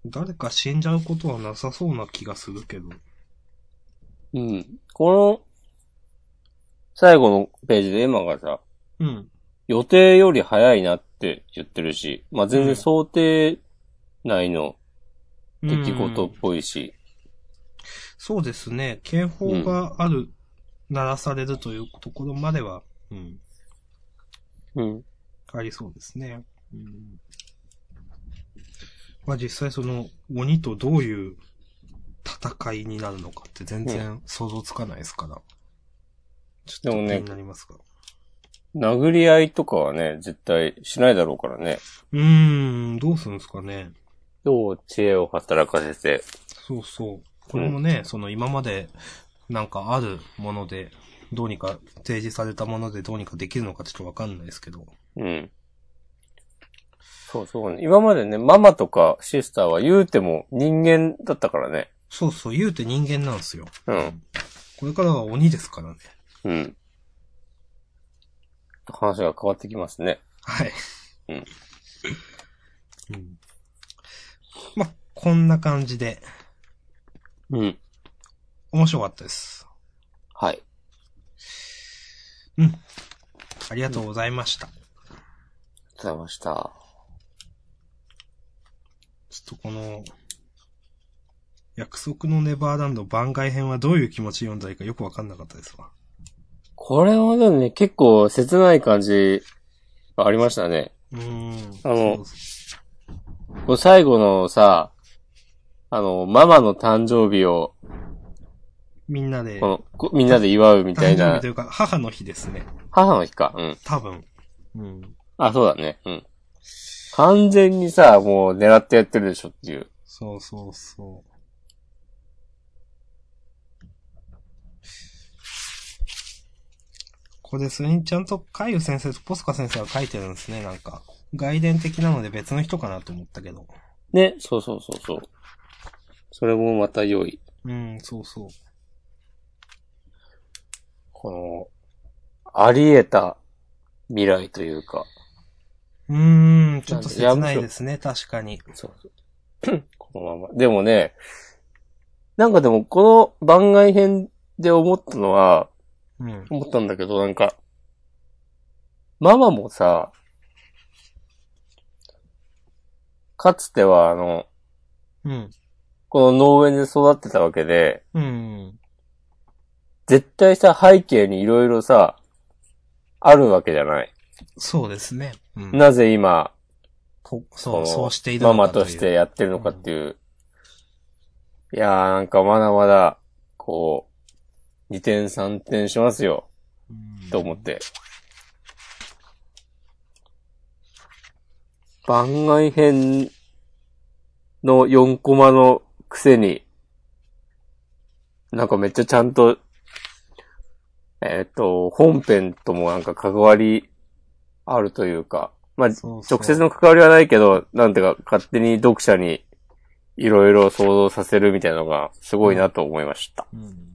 誰か死んじゃうことはなさそうな気がするけど。うん。この、最後のページでエマがさ、うん。予定より早いなって言ってるし、まあ、全然想定内の出来事っぽいし、そうですね。警報がある、鳴らされるというところまでは、うん。うん。ありそうですね。うん。まあ実際その、鬼とどういう戦いになるのかって全然想像つかないですから。ちょっと気になりますが。殴り合いとかはね、絶対しないだろうからね。うーん、どうするんですかね。どう知恵を働かせて、そうそう。これもね、その今までなんかあるもので、どうにか提示されたものでどうにかできるのかちょっとわかんないですけど。うん。そうそうね。今までね、ママとかシスターは言うても人間だったからね。そうそう、言うて人間なんですよ。うん。これからは鬼ですからね。うん。話が変わってきますね。はい。うん。うん。まあ、こんな感じで、うん。面白かったです。はい。うん。ありがとうございました。ありがとうございました。ちょっとこの、約束のネバーランド番外編はどういう気持ちで読んだらいいかよくわかんなかったですわ。これはでもね、結構切ない感じがありましたね。うーん。あのそうこれ最後のさ、あの、ママの誕生日を、みんなで、この、こみんなで祝うみたいな誕生日と、いうか、母の日ですね。母の日か。うん。多分。うん。あ、そうだね。うん。完全にさ、もう狙ってやってるでしょっていう。そうそうそう。これ、それにちゃんと海遊先生とポスカ先生が書いてるんですね、なんか。外伝的なので別の人かなと思ったけど。ね、そうそうそうそう。それもまた良い。うん、そうそう。この、あり得た未来というか。うーん、ちょっと切ないですね、確かに。そうそう。このまま。でもね、なんかでもこの番外編で思ったのは、うん。思ったんだけど、なんか、ママもさ、かつてはあの、うん。この農園で育ってたわけで、うん。絶対さ、背景にいろいろさ、あるわけじゃない。そうですね。うん。なぜ今、こそう、そうしているのかママとしてやってるのかっていう。いやーなんかまだまだ、こう、二点三点しますよ、うんと思って。番外編の4コマのくせに、なんかめっちゃちゃんと、えっ、と、本編ともなんか関わりあるというか、まあ、そうそう直接の関わりはないけど、なんていうか、勝手に読者にいろいろ想像させるみたいなのがすごいなと思いました。うん。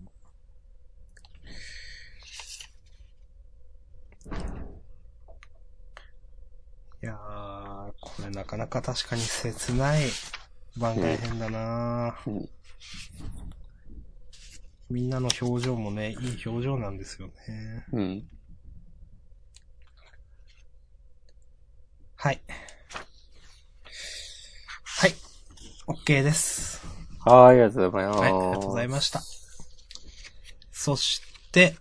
いやー、これなかなか確かに切ない番外編だな、うんみんなの表情もね、いい表情なんですよね。うん。はい。はい。OK です。はい、ありがとうございます。はい、ありがとうございました。そして、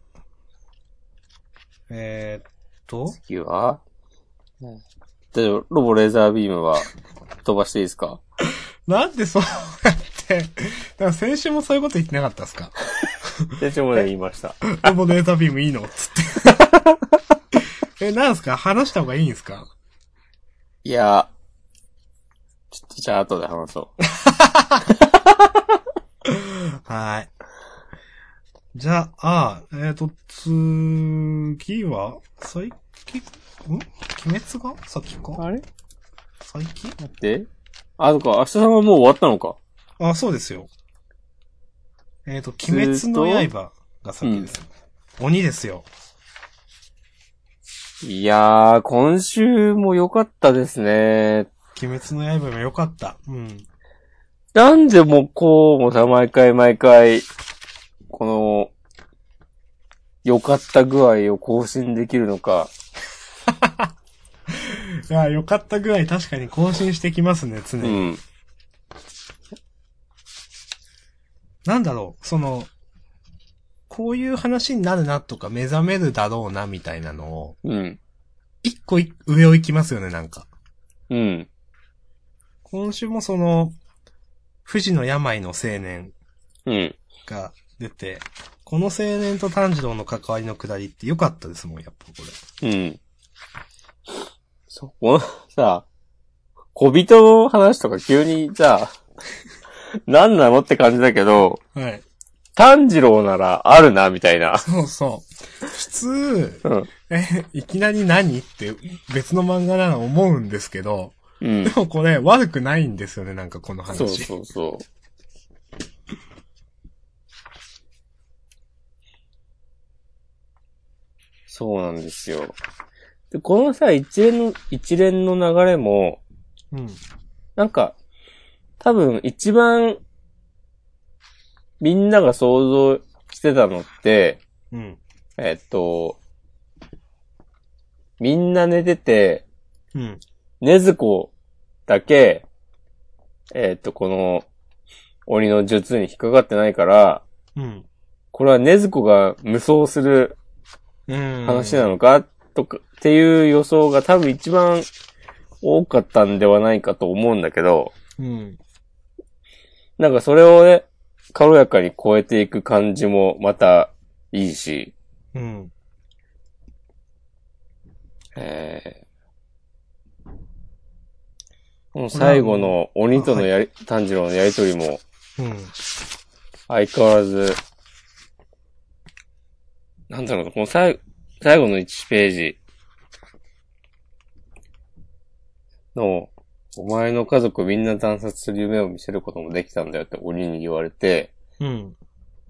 えー、っと、次は、でロボレーザービームは、飛ばしていいですか？なんでそうやって、だから先週もそういうこと言ってなかったですか？先週もね、言いました。ロボデータビームいいの？つって。え、なんすか？話した方がいいんすか？いや、ちょっとじゃあ後で話そ はい。じゃあ、えっ、と、次は、最近、ん？鬼滅が？先か？う。あれ？最近？待って。あ、そっか、明日さんはもう終わったのか。あ、そうですよ。えっ、と、鬼滅の刃が先ですよ。鬼ですよ。いやー、今週も良かったですね。鬼滅の刃も良かった。うん。なんでもこうもさ、毎回毎回、この、良かった具合を更新できるのか。いや、良かったぐらい確かに更新してきますね、常うに。ん。なんだろう、その、こういう話になるなとか目覚めるだろうなみたいなのを、うん。一個い上を行きますよね、なんか。うん。今週もその、富士の病の青年うん。が出て、この青年と炭治郎の関わりのくだりって良かったですもん、やっぱこうん。そう、このさ、小人の話とか急にさ、何 なのって感じだけど、れ。はい。炭治郎ならあるな、みたいな。そうそう。普通、うん。え、いきなり何って別の漫画なら思うんですけど、うんで。もこれ悪くないんですよね、なんかこの話。そうそうそう。そうなんですよ。で、このさ、一連の、一連の流れも、うん。なんか、多分一番、みんなが想像してたのって、うん。えっと、みんな寝てて、うん。ねずこだけ、えっと、この、鬼の術に引っかかってないから、うん。これはねずこが無双するうん。話なのか、とか、っていう予想が多分一番多かったんではないかと思うんだけど、うん。なんかそれをね、軽やかに超えていく感じもまたいいし、うん。えー、この最後の鬼とのやり、炭治郎のやりとりもうん。相変わらず、なんだろうな、この最最後の1ページの、お前の家族をみんな惨殺する夢を見せることもできたんだよって鬼に言われて、うん。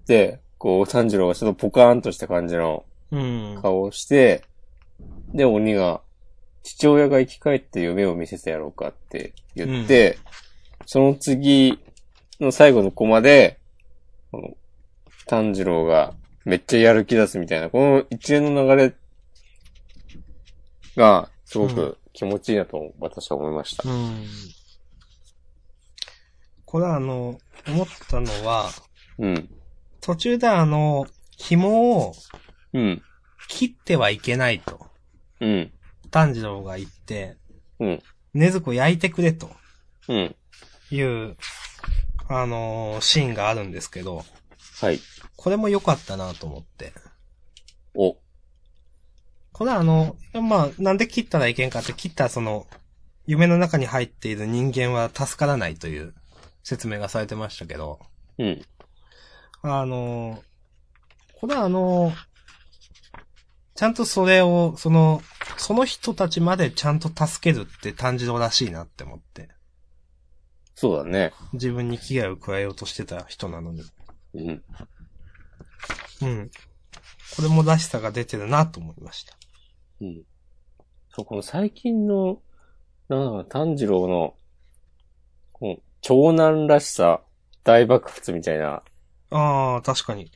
で、こう、炭治郎がちょっとポカーンとした感じのうん。顔をして、で、鬼が、父親が生き返って夢を見せてやろうかって言って、その次の最後のコマで、この、炭治郎がめっちゃやる気出すみたいな、この一連の流れが、すごく気持ちいいなと私は思いました。うん。これはあの、思ったのは、うん。途中であの、紐をうん。切ってはいけないと、うん。炭治郎が言って、うん。ねずこ焼いてくれとうん。いう、あのーシーンがあるんですけど、はい。これも良かったなと思って。お。これはあの、まあ、なんで切ったらいけんかって、切ったらその、夢の中に入っている人間は助からないという説明がされてましたけど、うん。あの、これはあの、ちゃんとそれを、その、その人たちまでちゃんと助けるって炭治郎らしいなって思って。そうだね。自分に危害を加えようとしてた人なのに。うん。うん。これもらしさが出てるなと思いました。うん。そう、この最近の、なんだか炭治郎の、この長男らしさ、大爆発みたいなああ、確かに。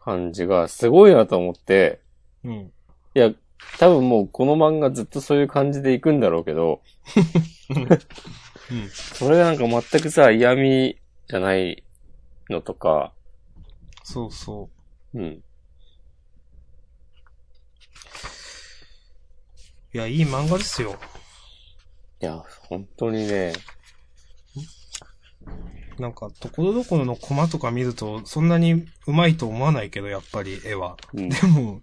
感じがすごいなと思って、うん。いや、多分もうこの漫画ずっとそういう感じでいくんだろうけど、うん。それがなんか全くさ、嫌味じゃないのとか、そうそうん。いや、いい漫画ですよ。いや、本当にね、なんか、ところどころのコマとか見ると、そんなに上手いと思わないけど、やっぱり絵は。うん。でも、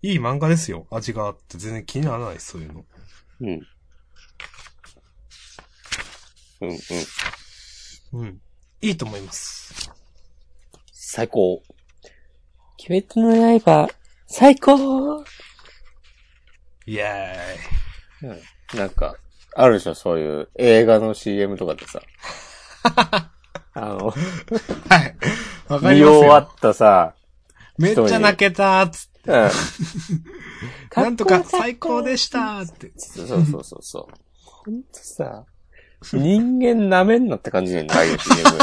いい漫画ですよ。味があって全然気にならない、そういうの。うん。うんうん。うん。いいと思います。最高。鬼滅の刃、最高イエうん。なんか、あるでしょ、そういう映画の CM とかでさ。あの、ーイはい。わか見りますよ。終わったさ、めっちゃ泣けたーっつって。うん。なんとか最高でしたーって。そうそうそうそう。ほんとさ、人間舐めんなって感じだ、ああいう CM。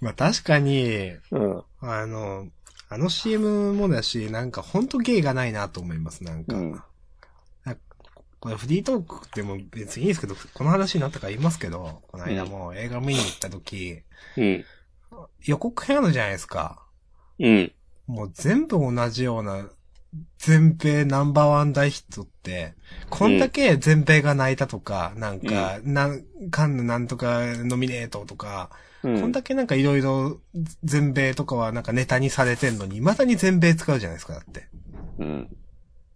まあ確かに、うん。あの、あの CM もだし、なんかほんと芸がないなと思います、なんか。うん。これフリートークでも別にいいですけど、この話になったから言いますけど、この間も映画見に行った時、うん。予告編あるじゃないですか。うん。もう全部同じような、全米ナンバーワン大ヒットって、こんだけ全米が泣いたとか、なんか、なん、カンヌなんとかノミネートとか、うん。こんだけなんかいろいろ全米とかはなんかネタにされてんのに、未だに全米使うじゃないですか、だって。うん。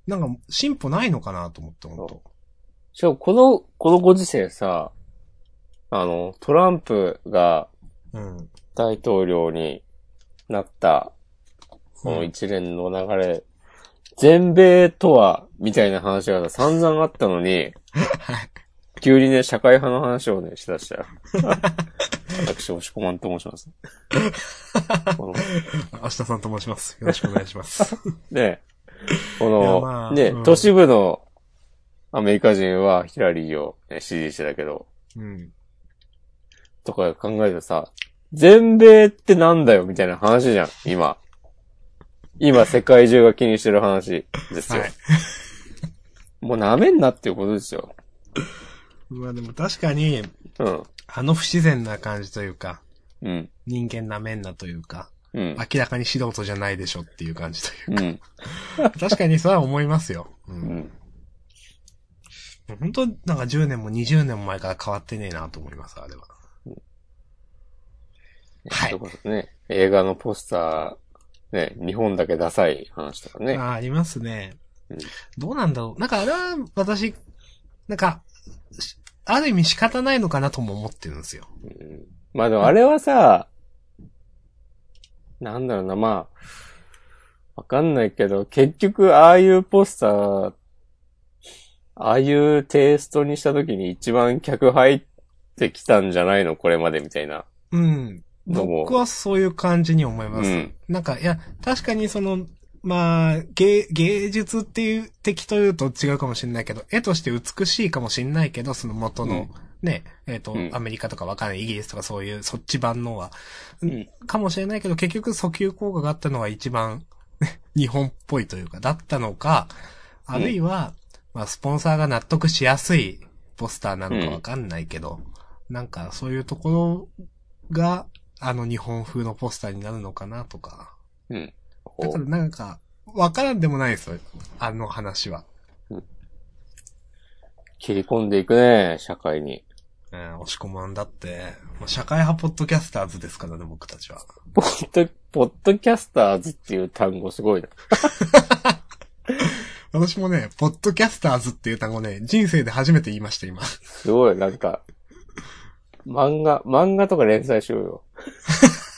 なんか進歩ないのかなと思って、本当しかも、この、このご時世さ、あの、トランプがうん。大統領になった、この一連の流れ、全米とは、みたいな話が散々あったのに、急にね、社会派の話をね、しだしたよ。私、押し込まんと申します。明日さんと申します。よろしくお願いします。ね、この、ね、まあうん都市部のアメリカ人はヒラリーを、ね、支持してたけど、うん。とか考えるとさ、全米ってなんだよみたいな話じゃん、今。今世界中が気にしてる話ですよ。はい。もう舐めんなっていうことですよ。まあでも確かに、うん。あの不自然な感じというか、うん。人間なめんなというか、うん。明らかに素人じゃないでしょっていう感じといううん。か。確かにそれは思いますよ。う。うんん。本当なんか10年も20年も前から変わってねえなと思います、あれは。はいそれこそね、映画のポスター、ね、日本だけダサい話とかね。ああ、ありますねうん。どうなんだろう。なんかあれは私、なんか、しある意味仕方ないのかなとも思ってるんですよ。うんまあでもあれはさ、なんだろうな、まあ、わかんないけど、結局ああいうポスター、ああいうテイストにした時に一番客入ってきたんじゃないの？これまでみたいな。うん。僕はそういう感じに思います。うんなんか、いや、確かにその、まあ、芸、芸術っていう、的というと違うかもしれないけど、絵として美しいかもしれないけど、その元の、ね、えっ、と、うん。アメリカとかわかんない、イギリスとかそういう、そっち版のは、うん。かもしれないけど、結局訴求効果があったのは一番、日本っぽいというか、だったのか、あるいは、まあ、スポンサーが納得しやすいポスターなのかわかんないけど、なんかそういうところが、あの日本風のポスターになるのかなとか。うん。だこからなんか、わからんでもないですよ。あの話は。う切り込んでいくね、社会に。うん、押し込まんだって、もう社会派ポッドキャスターズですからね、僕たちは。ポッド、ポッドキャスターズっていう単語すごいな。私もね、ポッドキャスターズっていう単語ね、人生で初めて言いました、今。すごい、なんか、漫画、漫画とか連載しようよ。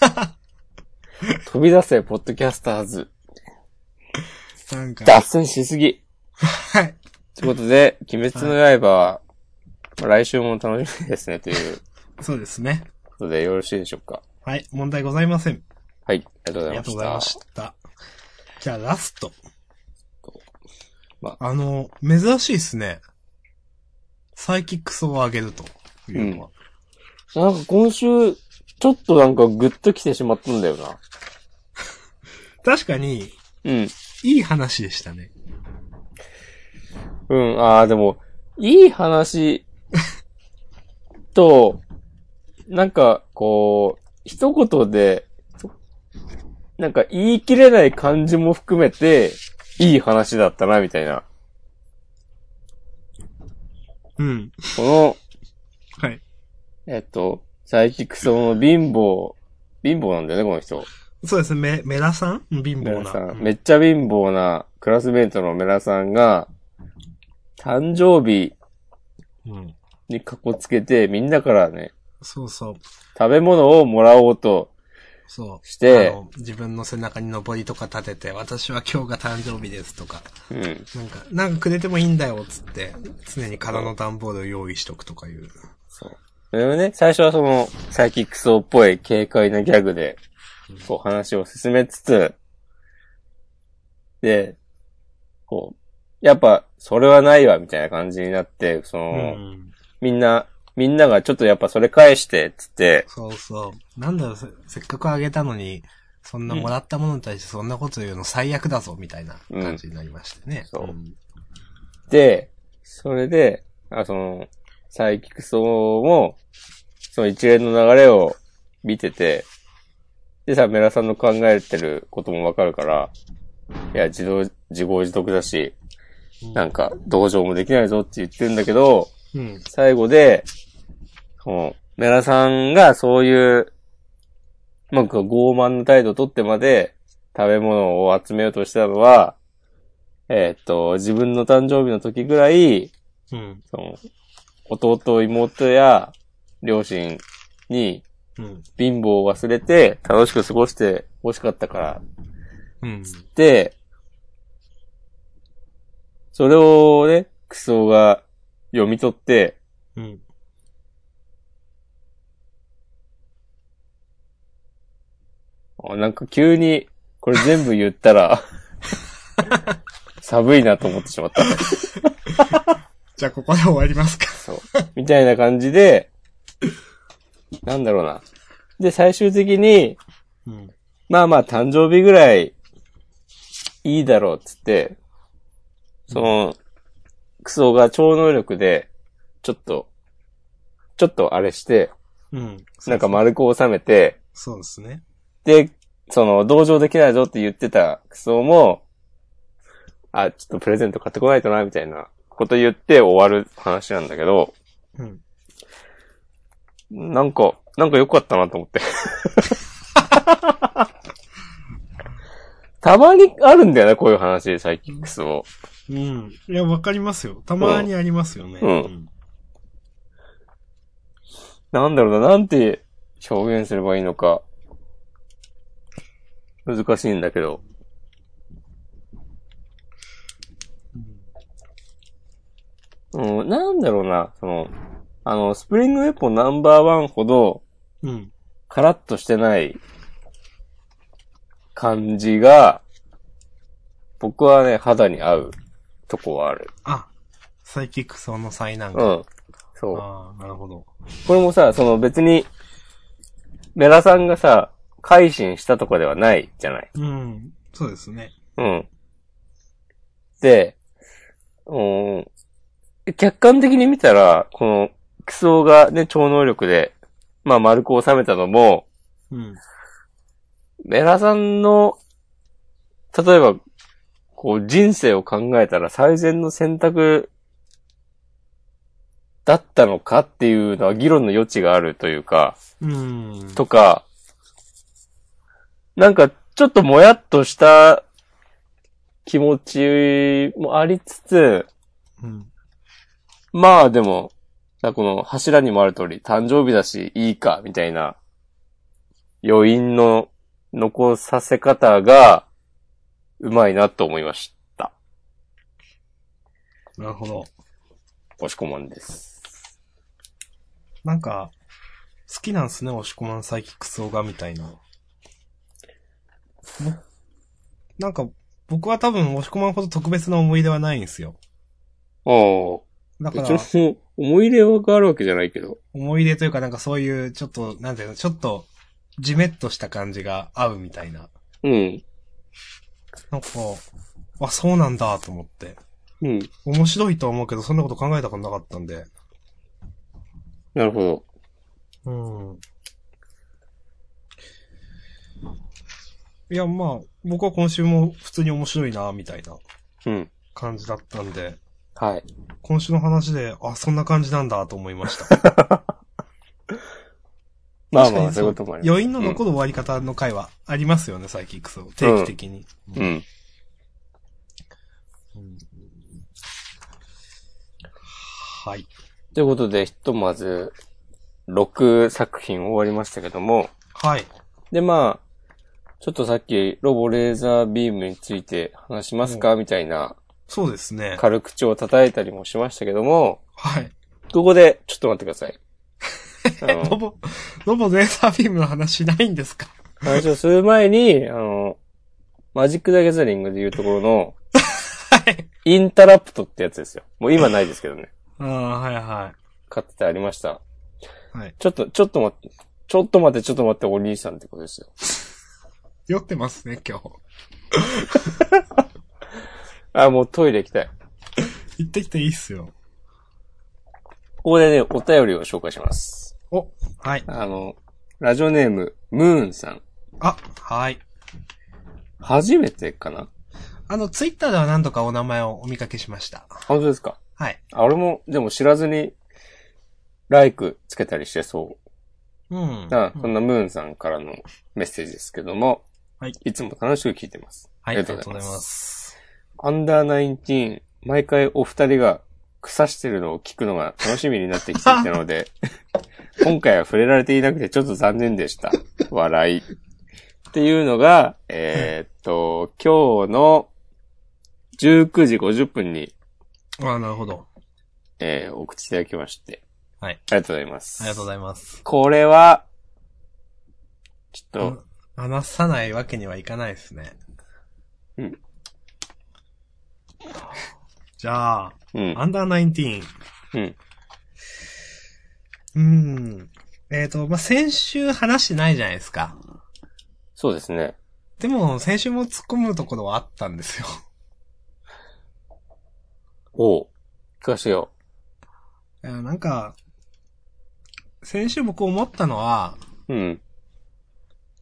飛び出せ、ポッドキャスターズ。なんか、脱線しすぎ。はい。ということで、鬼滅の刃は、まあ来週も楽しみですね、という そうですね。ことでよろしいでしょうか。はい、問題ございません。はい、ありがとうごありがとうございざいました。ました。じゃあ、ラスト。まあの、珍しいっすね。サイキックスを上げるというのは。なんか今週、ちょっとなんかグッと来てしまったんだよな。確かに、うん。いい話でしたね。うん、ああ、でも、いい話と、なんか、こう、一言で、なんか言い切れない感じも含めて、いい話だったな、みたいな。うん。この、はい。えっと、サイキックソの貧乏、貧乏なんだよね、この人。そうですね、メ、メラさん？貧乏な。メラさん。うんめっちゃ貧乏なクラスメイトのメラさんが、誕生日うん。にかこつけて、みんなからね、そうそう。食べ物をもらおうとそう。してあの自分の背中に登りとか立てて、私は今日が誕生日ですとか、うん。なんか、なんかくれてもいいんだよ、つって、常に空の段ボールを用意しとくとかいう。そう。それをね、最初はその、サイキックソーっぽい軽快なギャグで、こう話を進めつつ、で、こう、やっぱ、それはないわ、みたいな感じになって、その、うん。みんな、みんながちょっとやっぱそれ返して、つって、そうそう。なんだろう、せせっかくあげたのに、そんなもらったものに対してそんなこと言うの最悪だぞ、みたいな感じになりましてね。そうんで、それで、あ、その、サイキックソーも、その一連の流れを見てて、でさ、メラさんの考えてることもわかるから、いや、自動、自業自得だし、なんか、同情もできないぞって言ってるんだけど、うん。最後で、その、メラさんがそういう、なんか傲慢な態度をとってまで食べ物を集めようとしたのは、えーっと、自分の誕生日の時ぐらい、うん。その、弟、妹や両親にうん。貧乏を忘れて楽しく過ごして欲しかったからうん。で、それをね、クソが読み取って、うん。あなんか急に、これ全部言ったら、寒いなと思ってしまった。じゃあここで終わりますか。そう。みたいな感じで、なんだろうな。で、最終的に、うん。まあまあ誕生日ぐらい、いいだろうっつって、その、クソが超能力で、ちょっと、ちょっとあれして、うん。なんか丸く収めて、そうですね。で、その、同情できないぞって言ってたクソも、あ、ちょっとプレゼント買ってこないとな、みたいなこと言って終わる話なんだけど、うん。なんか、なんか良かったなと思って。たまにあるんだよね、こういう話、サイキックスを。うん。いや、わかりますよ。たまにありますよね。うんなんだろうな、なんて表現すればいいのか。難しいんだけど。うん、なんだろうな、その、あの、スプリングウェポンナンバーワンほど、うん。カラッとしてない感じが、僕はね、肌に合うとこはある。あ、サイキックソの災難が。うん。そう。ああ、なるほど。これもさ、その別に、メラさんがさ、改心したとかではないじゃない。うん。そうですね。うん。で、うん、客観的に見たら、この、クソがね、超能力で、まあ丸く収めたのも、うん。メラさんの、例えば、こう人生を考えたら最善の選択だったのかっていうのは議論の余地があるというか、うん。とか、なんかちょっともやっとした気持ちもありつつ、うん。まあでも、さこの柱にもある通り、誕生日だしいいか、みたいな余韻の残させ方が、うまいなと思いました。なるほど。押し込まんです。なんか、好きなんすね、押し込まんサイキックスオガみたいな。ぼなんか、僕は多分押し込まんほど特別な思い出はないんですよ。おだから、別に思い入れがあるわけじゃないけど。思い出というかなんかそういう、ちょっと、なんていうの、ちょっと、じめっとした感じが合うみたいな。うん。なんか、あ、そうなんだと思って。うん。面白いとは思うけど、そんなこと考えたことなかったんで。なるほど。うん。いや、まあ、僕は今週も普通に面白いな、みたいなうん。感じだったんで、はい。今週の話で、あ、そんな感じなんだと思いました。まあまあ、そういうこともあります。余韻の残る終わり方の回はありますよね、サイキックスを。定期的に。うん。うん。はい。ということで、ひとまず、6作品終わりましたけども、はい。で、まあ、ちょっとさっき、ロボレーザービームについて話しますか、みたいな、そうですね。軽口を叩いたりもしましたけども、はい。ここで、ちょっと待ってください。あのロボ、ロボレーザービームの話しないんですか？話をする前に、あの、マジック・ザ・ギャザリングでいうところの、はい。インタラプトってやつですよ。もう今ないですけどね。ああ、はいは買っててありました。い。はい。ちょっと、ちょっと待って、ちょっと待って、ちょっと待って、お兄さんってことですよ。酔ってますね、今日。あ、もうトイレ行きたい。行ってきていいっすよ。ここでね、お便りを紹介します。お、はい。あの、ラジオネーム、ムーンさん。あ、はい。初めてかな？あの、ツイッターでは何度かお名前をお見かけしました。本当ですか？はい。あ、俺も、でも知らずに、ライクつけたりしてそう。うん。あ、そんなムーンさんからのメッセージですけども、はい。いつも楽しく聞いてます。はい、あありがとうございますアンダーナインティーン、毎回お二人が腐してるのを聞くのが楽しみになってきていたので、今回は触れられていなくてちょっと残念でした。笑い。っていうのが、えーっと、今日の19時50分に、ああ、なるほど。えー、お口いただきまして。はい。ありがとうございます。ありがとうございます。これは、ちょっと、話さないわけにはいかないですね。うん。じゃあ、うん。アンダーナインティーン。うん。うん。えっ、と、まあ、先週話してないじゃないですか。そうですね。でも、先週も突っ込むところはあったんですよ。おう。聞かせよいやなんか、先週僕思ったのは、う。うん。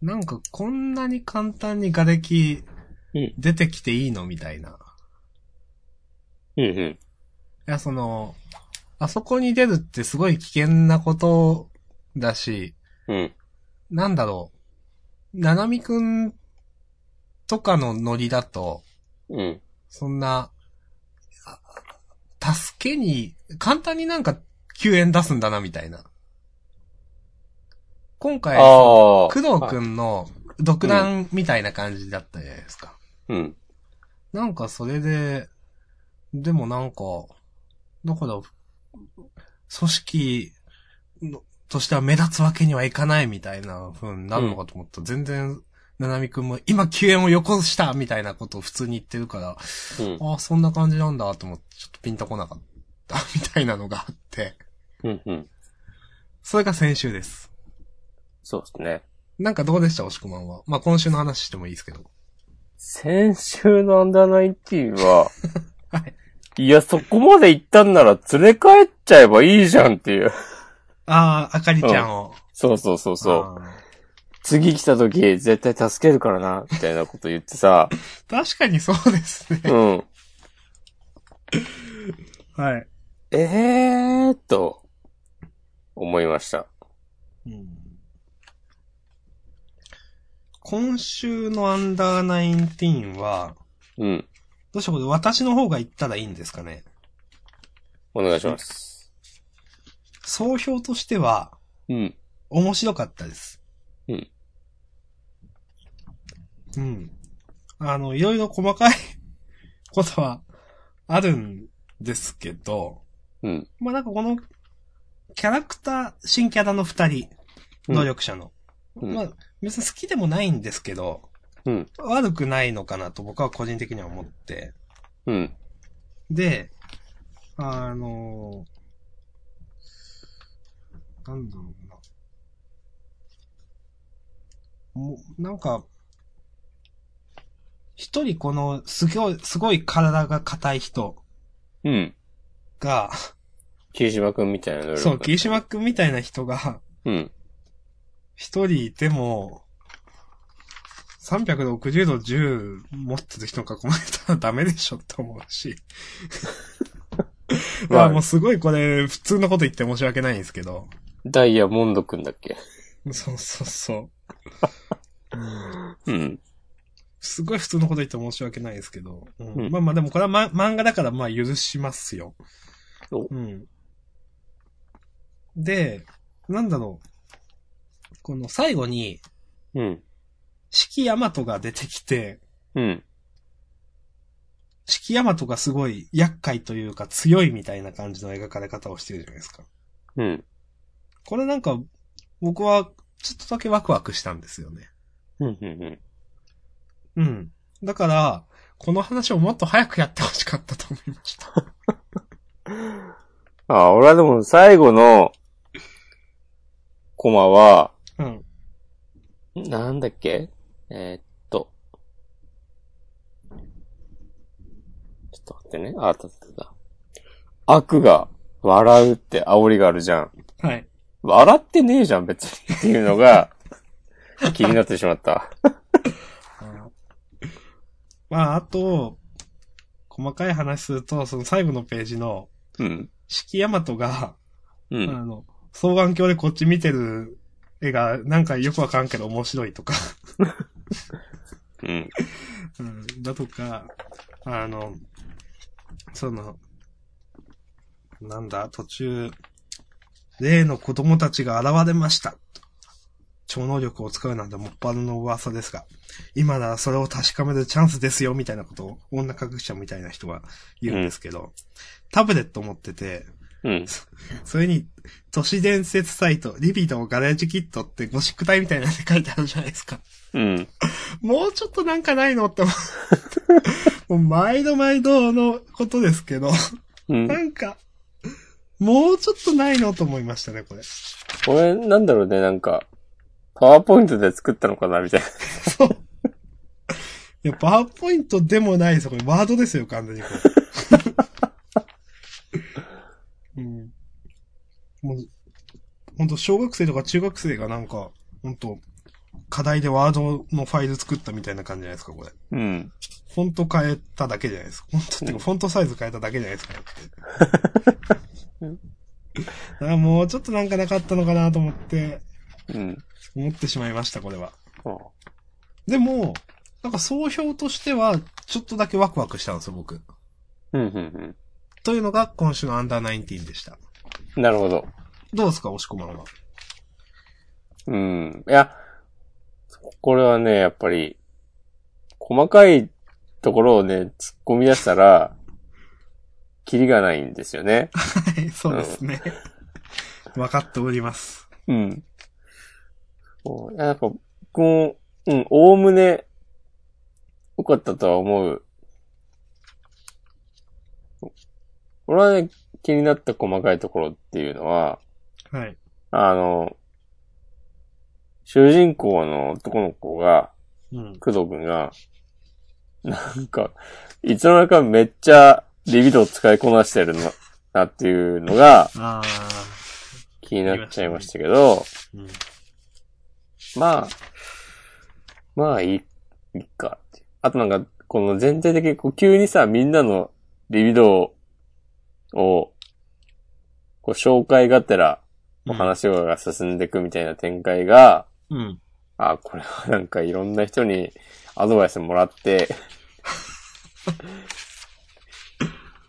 なんかこんなに簡単に瓦礫うん。出てきていいのみたいな。うん。うん。いや、その、あそこに出るってすごい危険なことだし、うん。なんだろう。ななみくんとかのノリだと、うん。そんな、あ助けに、簡単になんか救援出すんだな、みたいな。今回。工藤くんの独断みたいな感じだったじゃないですか。うん。なんかそれで、でもなんか、だから、組織のとしては目立つわけにはいかないみたいな風になるのかと思ったら、全然、ななみくんも今救援をよこしたみたいなことを普通に言ってるから、うん。ああ、そんな感じなんだと思って、ちょっとピンとこなかった みたいなのがあって、うん。うん。それが先週です。そうですね。なんかどうでした、押し込まんは。まあ、今週の話してもいいですけど。先週のアンダーナインティーンは、はい。いや、そこまで行ったんなら連れ帰っちゃえばいいじゃんっていう。ああ、あかりちゃんを。そうそうそうそう。次来た時絶対助けるからな、みたいなこと言ってさ。確かにそうですね。うん。はい。えーっと、思いました。今週のアンダーナインティーンは、うん。どうしようこれ私の方が言ったらいいんですかね。お願いします。総評としては、うん。面白かったです。うん。うん。あの、いろいろ細かい ことはあるんですけど、うん。まあ、なんかこの、キャラクター、新キャラの二人、うん能力者の。うんまあ、別に好きでもないんですけど、うん。悪くないのかなと僕は個人的には思って。うん。で、あのなんだろうな。もう、なんか、一人この、すごい、すごい体が硬い人うん。が、霧島くんみたいなそう、霧島くんみたいな人が、うん。一人いても、360度銃持ってる人に囲まれたらダメでしょって思うし。まあもうすごいこれ、普通のこと言って申し訳ないんですけど。ダイヤモンドくんだっけ？そうそうそう。うんうん。すごい普通のこと言って申し訳ないですけど。うんうんまあまあでもこれは、ま、漫画だからまあ許しますよ。おうん。で、なんだろう。この最後に、うん。四季大和が出てきて、うん。四季大和がすごい厄介というか強いみたいな感じの描かれ方をしてるじゃないですか。うん。これなんか、僕はちょっとだけワクワクしたんですよね。うん。うん。うん。だから、この話をもっと早くやってほしかったと思いました。あ、俺はでも最後のコマは、うん。なんだっけえーっと。ちょっと待ってね。あ、たたた。悪が笑うって煽りがあるじゃん。はい。笑ってねえじゃん、別に。っていうのが、気になってしまった。まあ、あと、細かい話すると、その最後のページの、うん。四季大和が、あうん。の、双眼鏡でこっち見てる絵が、なんかよくわかんけど面白いとか、うん。うん、だとか、あの、その、なんだ、途中、例の子供たちが現れました。超能力を使うなんてもっぱらの噂ですが、今ならそれを確かめるチャンスですよ、みたいなことを女科学者みたいな人が言うんですけど、タブレット持ってて、うん。それに、都市伝説サイト、リビドガレージキットってゴシック体みたいなので書いてあるじゃないですか。うん。もうちょっとなんかないのって思う。もう毎度毎度のことですけど、うんな。んか、もうちょっとないのと思いましたね、これ。これ、なんだろうね、なんか、パワーポイントで作ったのかな、みたいな。そう。いや、パワーポイントでもないですよ。これワードですよ、完全にこれ。うん。もう、本当小学生とか中学生がなんか、本当課題でワードのファイル作ったみたいな感じじゃないですか、これ。うん。フォント変えただけじゃないですか。フォントってか、フォントサイズ変えただけじゃないですか、って。だからもうちょっとなんかなかったのかなと思って、うん。思ってしまいました、これは。あでも、なんか総評としては、ちょっとだけワクワクしたんですよ、僕。うん、うん、というのが今週のアンダーナインティーンでした。うん。なるほど。どうですか、押し込まんは。うん。いや、これはね、やっぱり、細かいところをね、突っ込み出したら、キリがないんですよね。はい、そうですね。分かっております。うん。そうなんか、僕も、うん、おおむね、良かったとは思う。俺はね、気になった細かいところっていうのは、はい。あの、主人公の男の子が、うん。工藤くんが、なんか、いつの間にかめっちゃリビドを使いこなしてるのなっていうのがあ気になっちゃいましたけど、ー。うん。まあ、まあいい、いいか。あとなんか、この全体的にこう急にさ、みんなのリビドを、こう紹介がてら、お話が進んでいくみたいな展開が、うん。あ、これはなんかいろんな人にアドバイスもらって、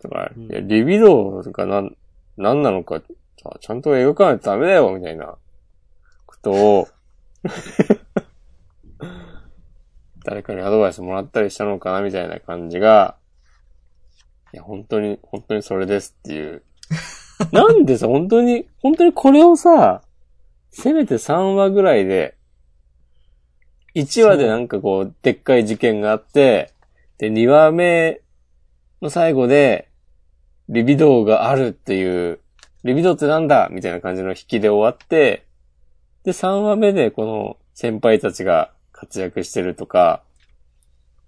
とか、うん。いや、リビドーがなん、なんなのか、さちゃんと描かないとダメだよ、みたいな、ことを、誰かにアドバイスもらったりしたのかな、みたいな感じが、いや、本当に、本当にそれですっていう。なんでさ、本当に、本当にこれをさ、せめて3話ぐらいで、1話でなんかこう、でっかい事件があって、で、2話目の最後で、リビドーがあるっていう、リビドーってなんだ？みたいな感じの引きで終わって、で、3話目でこの先輩たちが活躍してるとか、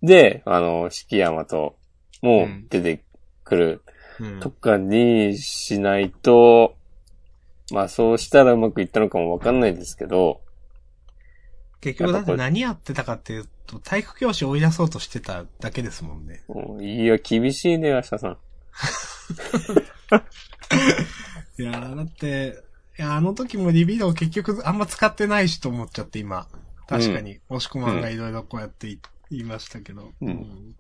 で、あの、四季山と、もう出てくる。うん。とかにしないと、まあそうしたらうまくいったのかもわかんないですけど、結局だって何やってたかっていうと、体育教師を追い出そうとしてただけですもんね。いや、厳しいね、明日さん。いやーだって、いや、あの時もリビドー結局あんま使ってないしと思っちゃって今。確かに、押し込まんがいろいろこうやって言言いましたけど。うん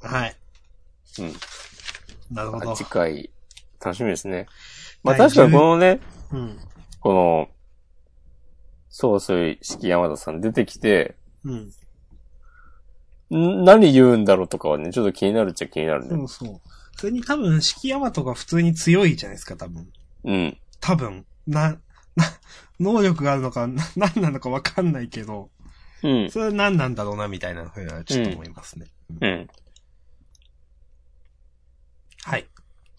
はい。うん。なるほど。次回、楽しみですね。まあ第確かにこのね、うん。この、総帥式山田さん出てきて、うん。ん何言うんだろうとかはね、ちょっと気になるっちゃ気になるね。そうそう。それに多分、式ヤマトが普通に強いじゃないですか、多分。うん。多分。な、な、能力があるのか、な、何なのかわかんないけど、うん。それは何なんだろうな、みたいなふうにはちょっと思いますね。うん。はい。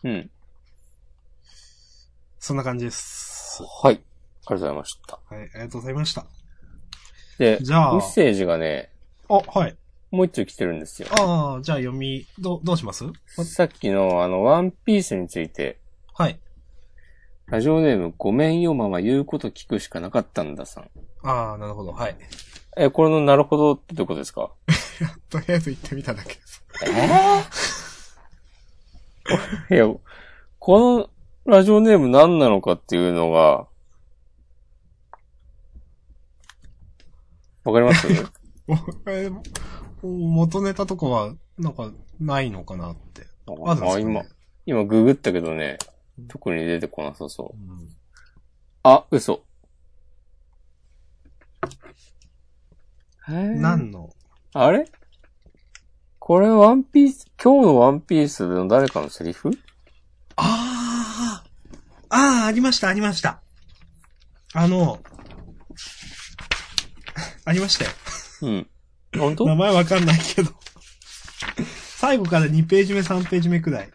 うん。そんな感じです。はい。ありがとうございました。はい、ありがとうございました。で、じゃあメッセージがね、あ、はい。もう一丁来てるんですよ。ああ、じゃあ読み、どう、どうします？さっきのあの、ワンピースについて、はい。ラジオネーム、ごめんよママ言うこと聞くしかなかったんださん。ああ、なるほど。はい。え、これのなるほどってどこですか？とりあえず言ってみただけです。いや、このラジオネーム何なのかっていうのが、わかります？元ネタとかは、なんか、ないのかなって。あね、あ今、今ググったけどね、特に出てこなさそう。うん。あ、嘘。何何の？あれ？これワンピース、今日のワンピースの誰かのセリフ？ああああ、ありました、ありました。あの、ありましたよ。うん。本当？名前わかんないけど。最後から2ページ目、3ページ目くらい。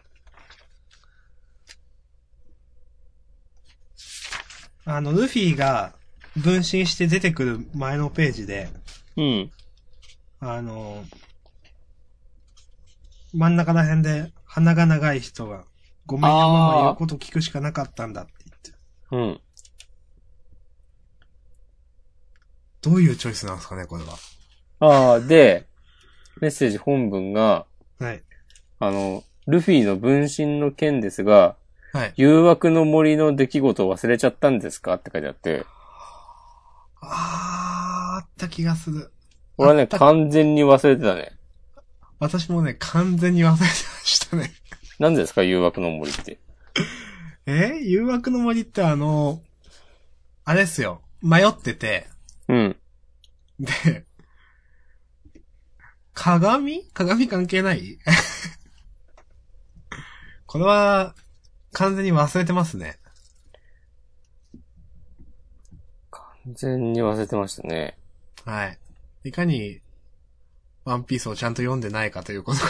あの、ルフィが分身して出てくる前のページで、うん。あの、真ん中ら辺で鼻が長い人が、ごめんよママ言うこと聞くしかなかったんだって言って。うん。どういうチョイスなんですかね、これは。ああ、で、メッセージ本文が、はい。あの、ルフィの分身の件ですが、はい。誘惑の森の出来事を忘れちゃったんですかって書いてあって、あー、あった気がする。俺はね、完全に忘れてたね。私もね、完全に忘れてましたね。何ですか誘惑の森って？え？誘惑の森ってあの、あれですよ。迷ってて、うん。で、鏡？鏡関係ない？これは、完全に忘れてますね。完全に忘れてましたね。はい。いかに、ワンピースをちゃんと読んでないかということが。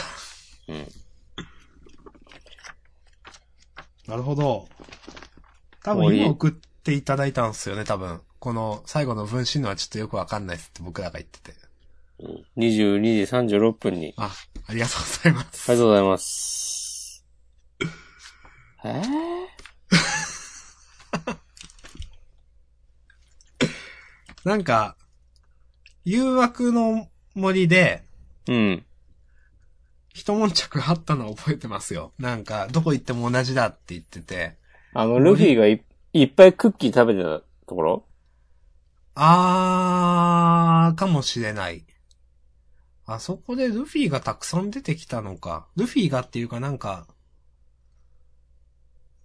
うん。なるほど。多分森今送っていただいたんですよね、多分。この最後の分身のはちょっとよくわかんないですって僕らが言ってて。うん22時36分に。あ、ありがとうございます。ありがとうございます。えなんか、誘惑の森で、ー、うん。一悶着あったのは覚えてますよ。なんか、どこ行っても同じだって言ってて。あの、ルフィがいいっぱいクッキー食べてたところ？あー、かもしれない。あそこでルフィがたくさん出てきたのか。ルフィがっていうかなんか、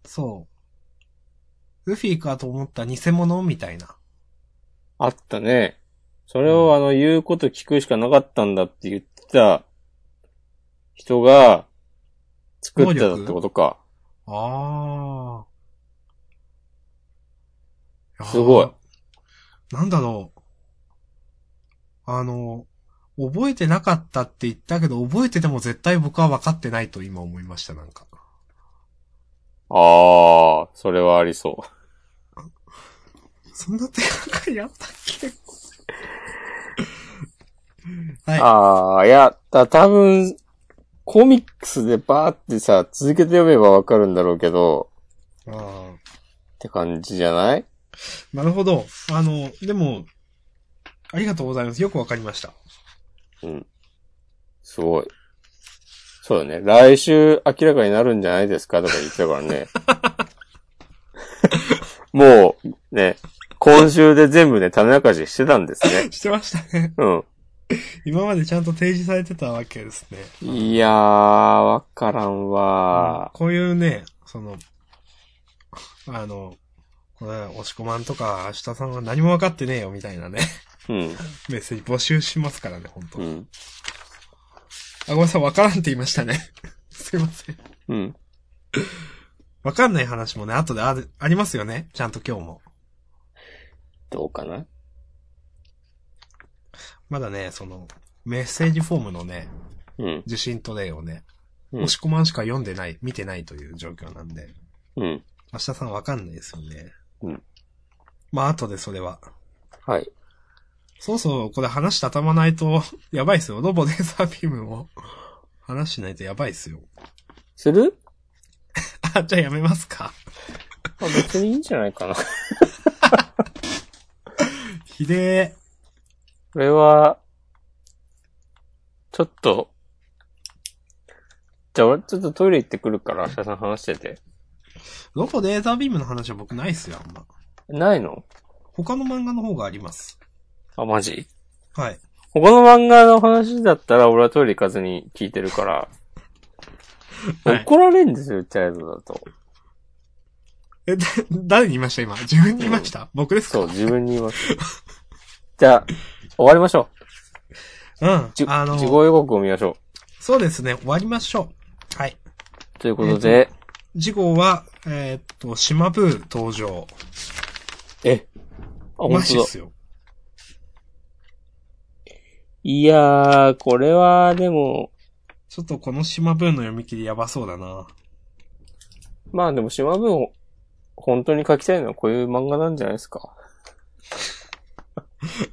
そう。ルフィかと思った偽物みたいな。あったね。それをあの、言うこと聞くしかなかったんだって言ってた人が作ってたってことか。あー。すごい。なんだろう。あの、覚えてなかったって言ったけど、覚えてても絶対僕は分かってないと今思いました、なんか。あー、それはありそう。そんな手がかりあったっけ？はい。あー、いや、だ多分、コミックスでバーってさ、続けて読めばわかるんだろうけど、あーって感じじゃない？なるほど。あの、でも、ありがとうございます。よくわかりました。うん。すごい。そうだね。来週明らかになるんじゃないですか？とか言ってたからね。もう、ね、今週で全部ね、種明かししてたんですね。してましたね。うん。今までちゃんと提示されてたわけですね。いやー、わからんわこういうね、その、あの、これ、押し込まんとか、明日さんは何も分かってねえよ、みたいなね、うん。メッセージ募集しますからね、本当、うん。あ、ごめんなさい、分からんって言いましたね。すいません。うん。分かんない話もね、後である、ありますよね。ちゃんと今日も。どうかなまだね、その、メッセージフォームのね、うん。受信トレイをね、うん押し込まんしか読んでない、見てないという状況なんで、うん。明日さん分かんないですよね。うん。まあ、後でそれは。はい。そうそう、これ話畳まないと、やばいっすよ。ロボレーザービームを話しないとやばいっすよ。する？あ、じゃあやめますか。あ別にいいんじゃないかな。ひでこれは、ちょっと、じゃあ俺ちょっとトイレ行ってくるから、明日さん話してて。ー。ロボレーザービームの話は僕ないっすよ、あんま。ないの？他の漫画の方があります。あ、マジ？はい。他の漫画の話だったら俺はトイレ行かずに聞いてるから、はい怒られんですよ、チャイルドだと。え、だ、誰に言いました今？自分に言いました、僕ですかそう、自分に言います。じゃあ、終わりましょうんう。じ。あの、自己予告を見ましょそうですね、終わりましょう。はい。う。ということで、次号は、えーっと、島ブー登場。え、あ、マ本当だ。ジっすよ。いやー、これは、でも、ちょっとこの島ブーの読み切りやばそうだな。まあでも島分、本当に書きたいのはこういう漫画なんじゃないですか。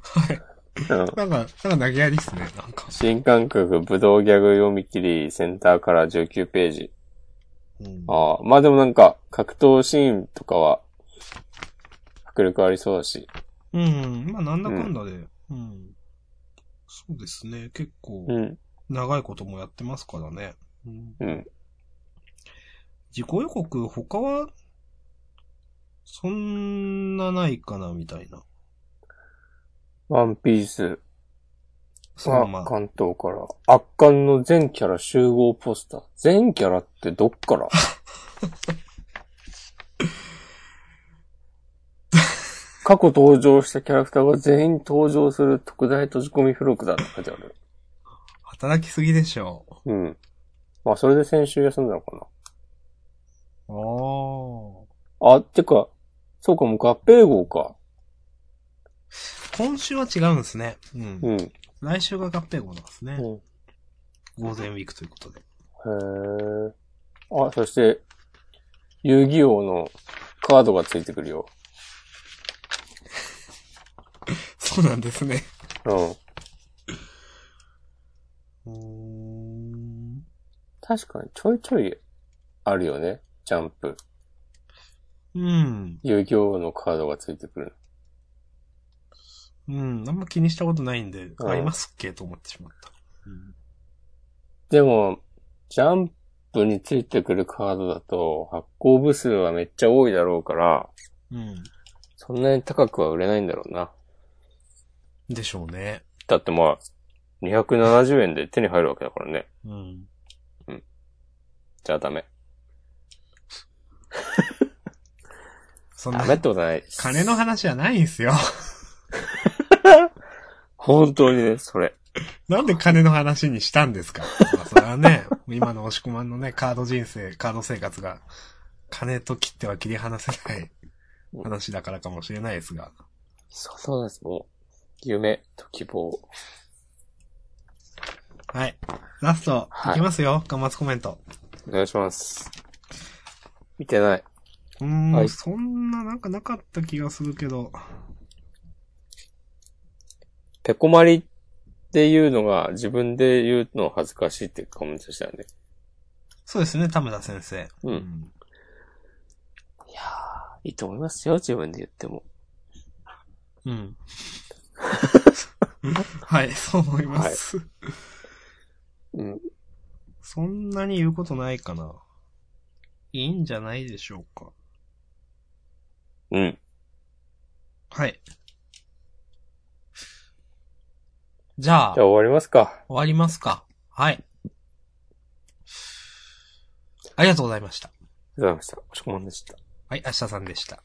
はい。うん。なんか、なんか投げやりっすね、なんか。新感覚武道ギャグ読み切りセンターから19ページ。うんああ、まあでもなんか、格闘シーンとかは、迫力ありそうだし。うん。まあ、なんだかんだで、うん。そうですね。結構、うん。長いこともやってますからね。うん、うん。自己予告、他は、そんなないかな、みたいな。ワンピースそう、まはあ、関東から、圧巻の全キャラ集合ポスター。全キャラってどっから？過去登場したキャラクターが全員登場する特大閉じ込み付録だって書いてある。働きすぎでしょうん。まあ、それで先週休んだのかう。あな。あ、てか、そうか、もう合併号か。あ。今週は違うんですね。うん。うん。へ来週が合併号なんですね。うんゴールデンウィークということで。え。あ、そして、遊戯王のカードがついてくるよ。そうなんですね。うん。うーん。確かにちょいちょいあるよね。ジャンプ。うん。遊戯王のカードがついてくる。うん。あんま気にしたことないんで、うんありますっけと思ってしまった。うん。でも、ジャンプについてくるカードだと発行部数はめっちゃ多いだろうから、うん。そんなに高くは売れないんだろうな。でしょうね。だってまあ、270円で手に入るわけだからね。うん。じゃあダメ。そんなダメってことはない。金の話はないんすよ。本当にね、それ。なんで金の話にしたんですか？まあそれはね、今の押し込まんのね、カード人生、カード生活が、金と切っては切り離せない話だからかもしれないですが。そうそうです。もう、夢と希望。はい。ラスト、はいいきますよ、端末コメント。お願いします。見てない。うーん、はいそんななんかなかった気がするけど。ペコマリっていうのが自分で言うの恥ずかしいってコメントしたよね。そうですね、田村先生。うんいやー、いいと思いますよ、自分で言っても。うん。はい、そう思います。うん。そんなに言うことないかな。いいんじゃないでしょうか。うん。はい。じゃあ、終じゃあ終わりますか。わりますか。はい。ありがとうございました。ありがとうございました。おしこまんでした。はい、明日さんでした。